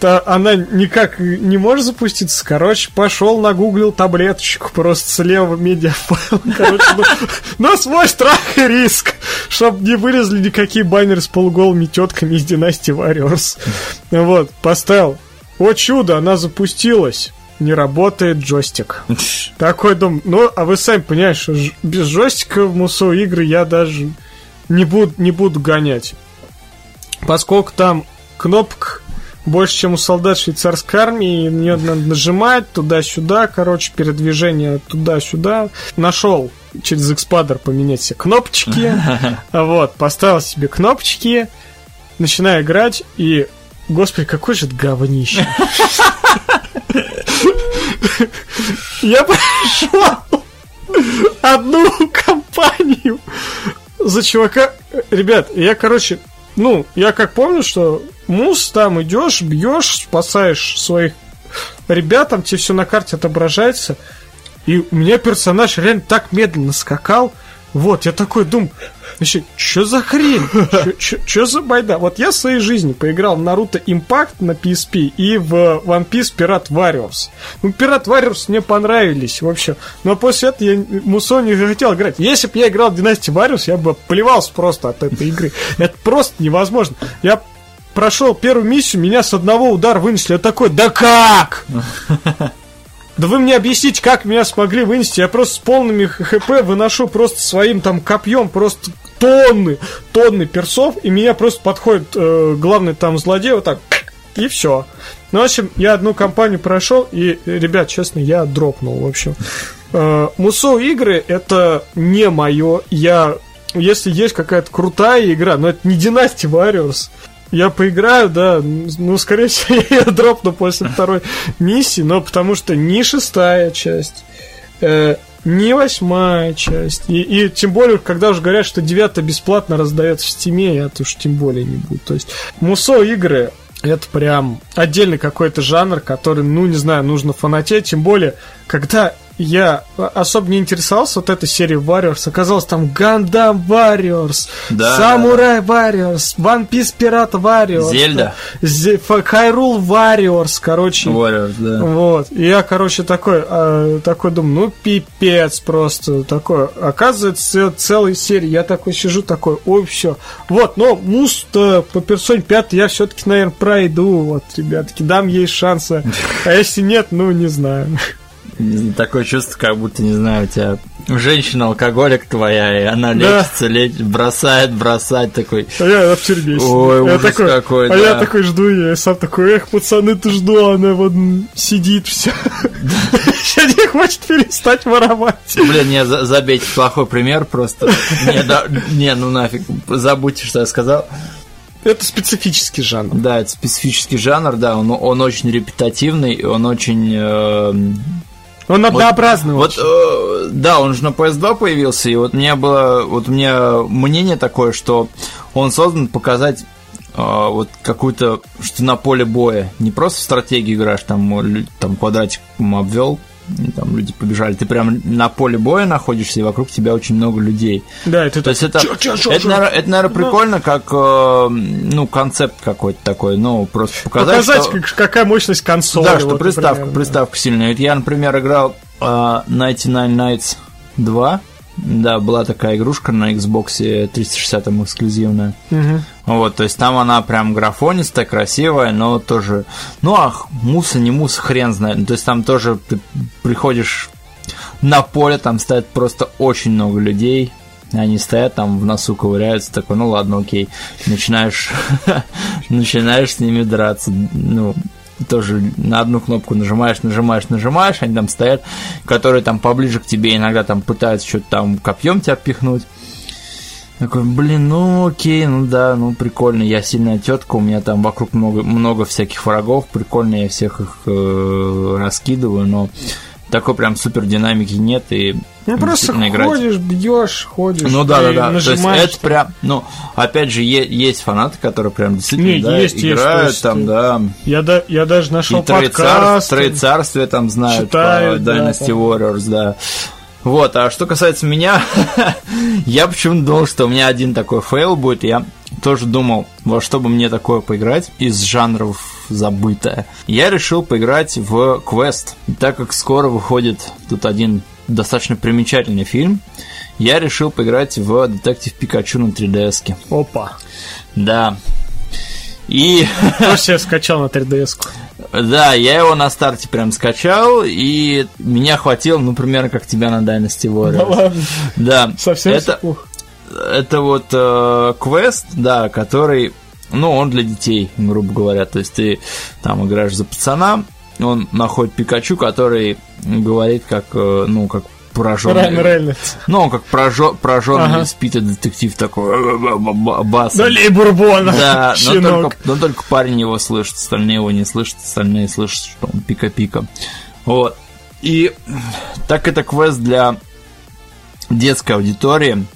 то она никак не может запуститься. Короче, пошел нагуглил таблеточку просто с левого медиафайла. *laughs* Короче, ну, на свой страх и риск, чтобы не вылезли никакие баннеры с полуголыми тетками из династии Warriors. Вот, поставил. О чудо, она запустилась. Не работает джойстик. *laughs* Такой дом. Ну, а вы сами понимаете, что без джойстика в мусо игры я даже не буду, не буду гонять. Поскольку там кнопок больше, чем у солдат швейцарской армии. Мне надо нажимать туда-сюда, короче, передвижение туда-сюда. Нашел через Xpadder поменять все кнопочки. *laughs* Вот, поставил себе кнопочки. начинаю играть, и, господи, какой же это говнище. *laughs* Я прошел одну *laughs* компанию за чувака. Ребят, я, короче, ну, я как помню, что мус там идешь, бьешь, спасаешь своих ребят, там тебе все на карте отображается. И у меня персонаж реально так медленно скакал. Вот, я такой думаю, Вообще, что за хрень? Что за байда? Вот я в своей жизни поиграл в Naruto Impact на PSP и в One Piece Pirate Warriors. Ну, Pirate Warriors мне понравились, в общем. Но после этого я Мусо не хотел играть. Если бы я играл в Dynasty Warriors, я бы плевался просто от этой игры. Это просто невозможно. Я прошел первую миссию, меня с одного удара вынесли. Я такой, да как? Да вы мне объясните, как меня смогли вынести? Я просто с полными хп выношу просто своим там копьем просто тонны, тонны персов, и меня просто подходит э, главный там злодей вот так, и все. Ну, в общем, я одну кампанию прошел, и, ребят, честно, я дропнул, в общем. Э, игры это не мое. Я, если есть какая-то крутая игра, но это не Dynasty Warriors, я поиграю, да, ну, скорее всего, *laughs* я дропну после второй миссии, но потому что не шестая часть, э, не восьмая часть. И, и тем более, когда уже говорят, что девятая бесплатно раздается в Steam е, я уж тем более не буду. То есть, musou игры это прям отдельный какой-то жанр, который, ну, не знаю, нужно фанатеть, тем более, когда я особо не интересовался вот этой серией Warriors. Оказалось, там Gundam Warriors, да, Samurai Warriors, One Piece Pirate Warriors. Zelda. Хайрул Warriors, короче. Warriors, да. Вот. И я, короче, такой, э, такой думаю, ну, пипец просто. Такой, оказывается, целой серии. Я такой сижу, такой, ой, все. Вот, но муст по персоне 5 я все-таки, наверное, пройду. Вот, ребятки, дам ей шансы. А если нет, ну, не знаю. Такое чувство, как будто, не знаю, у тебя женщина-алкоголик твоя, и она да. лечится, лечит, бросает, бросает, такой... А я в тюрьме Ой, я ужас такой, какой, А да. я такой жду, я сам такой, эх, пацаны, ты жду, она вот сидит, все. *laughs* Я не хочет перестать воровать. Блин, не, забейте, плохой пример просто. Не, да, не, ну нафиг, забудьте, что я сказал. Это специфический жанр. Да, это специфический жанр, да, он, он очень репетативный, он очень э, он однообразный вот, вот э, да, он же на PS2 появился, и вот мне было, вот у меня мнение такое, что он создан показать э, вот какую-то, что на поле боя, не просто в стратегию играешь, там, там квадратик обвел, там люди побежали, ты прям на поле боя находишься, и вокруг тебя очень много людей. Да, это То есть это, чё, чё, чё, это, наверное, это, наверное, прикольно, как, э, ну, концепт какой-то такой, ну, просто показать, Показать, что... как, какая мощность консоли. Да, что вот, приставка, например, приставка да. сильная. Я, например, играл uh, 99 Nights 2, да, была такая игрушка на Xbox 360 эксклюзивная. Угу. Вот, то есть там она прям графонистая, красивая, но тоже... Ну, ах, муса, не муса, хрен знает. То есть там тоже ты приходишь на поле, там стоят просто очень много людей, они стоят там в носу ковыряются, такой, ну ладно, окей. Начинаешь, *laughs* начинаешь с ними драться. Ну, тоже на одну кнопку нажимаешь, нажимаешь, нажимаешь, они там стоят, которые там поближе к тебе иногда там пытаются что-то там копьем тебя пихнуть. Такой, блин, ну окей, ну да, ну прикольно, я сильная тетка, у меня там вокруг много, много всяких врагов, прикольно, я всех их э, раскидываю, но такой прям супер динамики нет и ну просто играть. ходишь, бьешь, ходишь. Ну да, да, да. Нажимаешь. То есть это прям, ну опять же есть фанаты, которые прям действительно Не, да, есть, играют есть, там, да. Я да, я даже нашел и подкаст. Троецарствие там знают читают, по Dynasty да, Warriors, да. Вот, а что касается меня, *laughs* я почему-то думал, что у меня один такой фейл будет. Я тоже думал, во что бы мне такое поиграть из жанров забытое. Я решил поиграть в квест. так как скоро выходит тут один достаточно примечательный фильм, я решил поиграть в Детектив Пикачу на 3DS. Опа. Да. И... *laughs* Тоже я скачал на 3DS. Да, я его на старте прям скачал, и меня хватило, ну, примерно как тебя на Dynasty Warriors. Да ладно. Да. Совсем это, это вот э, квест, да, который, ну, он для детей, грубо говоря. То есть ты там играешь за пацана, он находит Пикачу, который говорит, как, э, ну, как пораженный. Рейнольдс. Ну, он как прожженный ага. спитый детектив такой, бас. Налей бурбона, Да, но *laughs* только, но только парень его слышит, остальные его не слышат, остальные слышат, что он пика-пика. Вот. И так это квест для детской аудитории.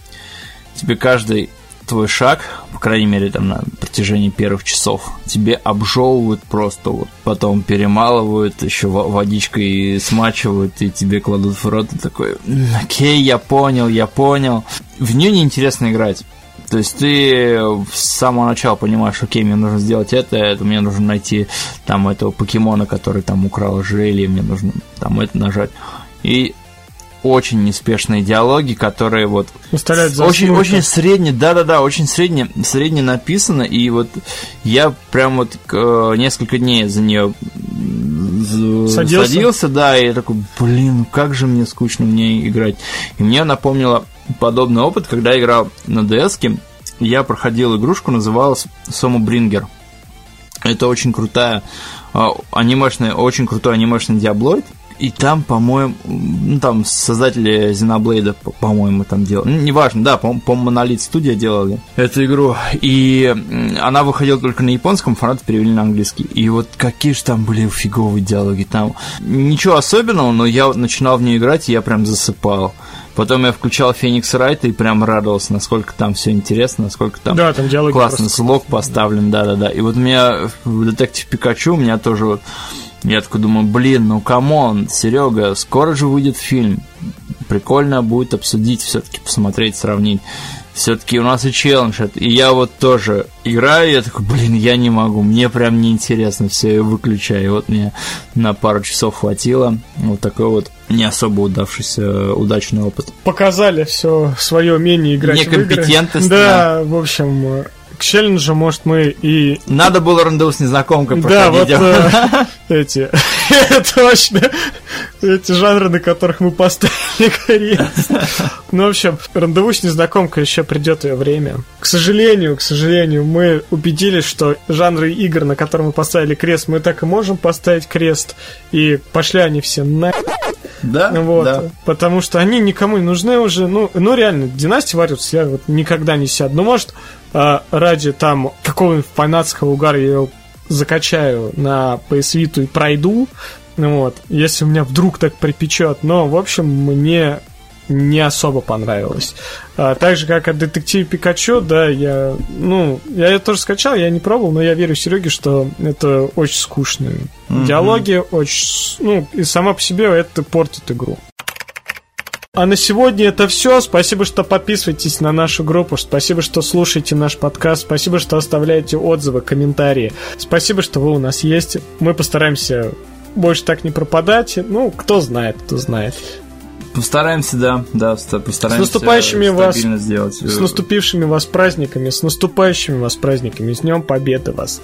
Тебе каждый твой шаг, по крайней мере, там на протяжении первых часов, тебе обжевывают просто, вот, потом перемалывают, еще водичкой смачивают, и тебе кладут в рот, и такой, окей, я понял, я понял. В нее неинтересно играть. То есть ты с самого начала понимаешь, окей, мне нужно сделать это, это мне нужно найти там этого покемона, который там украл ожерелье, мне нужно там это нажать. И очень неспешные диалоги, которые вот очень очень средне, да-да-да, очень средне, средне написано, и вот я прям вот э, несколько дней за нее садился? садился, да, и я такой, блин, как же мне скучно в ней играть. И мне напомнило подобный опыт, когда я играл на DS, я проходил игрушку, называлась Сома Брингер. Это очень крутая э, анимешная, очень крутой анимешный диаблоид, и там, по-моему, ну, там создатели Xenoblade, по-моему, там делали. Ну, неважно, да, по-моему, по Monolith Studio делали эту игру. И она выходила только на японском, фанаты перевели на английский. И вот какие же там были фиговые диалоги. Там ничего особенного, но я начинал в нее играть, и я прям засыпал. Потом я включал Феникс Райта и прям радовался, насколько там все интересно, насколько там, да, там классный слог поставлен, да-да-да. И вот у меня в Детектив Пикачу у меня тоже вот я такой думаю, блин, ну come on, Серега, скоро же выйдет фильм. Прикольно будет обсудить, все-таки посмотреть, сравнить. Все-таки у нас и челлендж. И я вот тоже играю, я такой, блин, я не могу, мне прям неинтересно, все, я выключаю. И вот мне на пару часов хватило. Вот такой вот не особо удавшийся удачный опыт. Показали все свое умение играть Некомпетентность. В игры. Да, в общем, к челленджу, может, мы и... Надо было рандеву с незнакомкой Да, вот э, эти, *laughs* точно, эти жанры, на которых мы поставили *laughs* крест. Ну, в общем, рандеву с незнакомкой еще придет ее время. К сожалению, к сожалению, мы убедились, что жанры игр, на которые мы поставили крест, мы так и можем поставить крест, и пошли они все на... Да, вот, да. Потому что они никому не нужны уже. Ну, ну реально, Династия Вариус я вот никогда не сяду. Ну, может, а, ради там какого-нибудь фанатского угара я его закачаю на PS Vita и пройду. Вот, если у меня вдруг так припечет. Но, в общем, мне не особо понравилось. А, так же, как от детектива Пикачу, да, я, ну, я это тоже скачал, я не пробовал, но я верю Сереге, что это очень скучные mm-hmm. диалоги, очень, ну, и сама по себе это портит игру. А на сегодня это все. Спасибо, что подписываетесь на нашу группу. Спасибо, что слушаете наш подкаст. Спасибо, что оставляете отзывы, комментарии. Спасибо, что вы у нас есть. Мы постараемся больше так не пропадать. Ну, кто знает, кто знает. Постараемся, да, да, постараемся. С наступающими вас, сделать. с наступившими вас праздниками, с наступающими вас праздниками, с Днем Победы вас.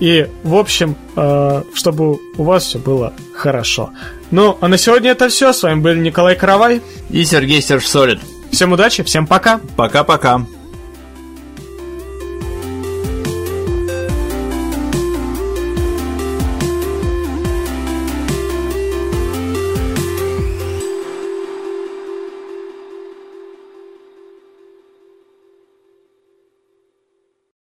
И, в общем, э, чтобы у вас все было хорошо. Ну, а на сегодня это все. С вами был Николай Каравай и Сергей Сержсолид. Всем удачи, всем пока. Пока-пока.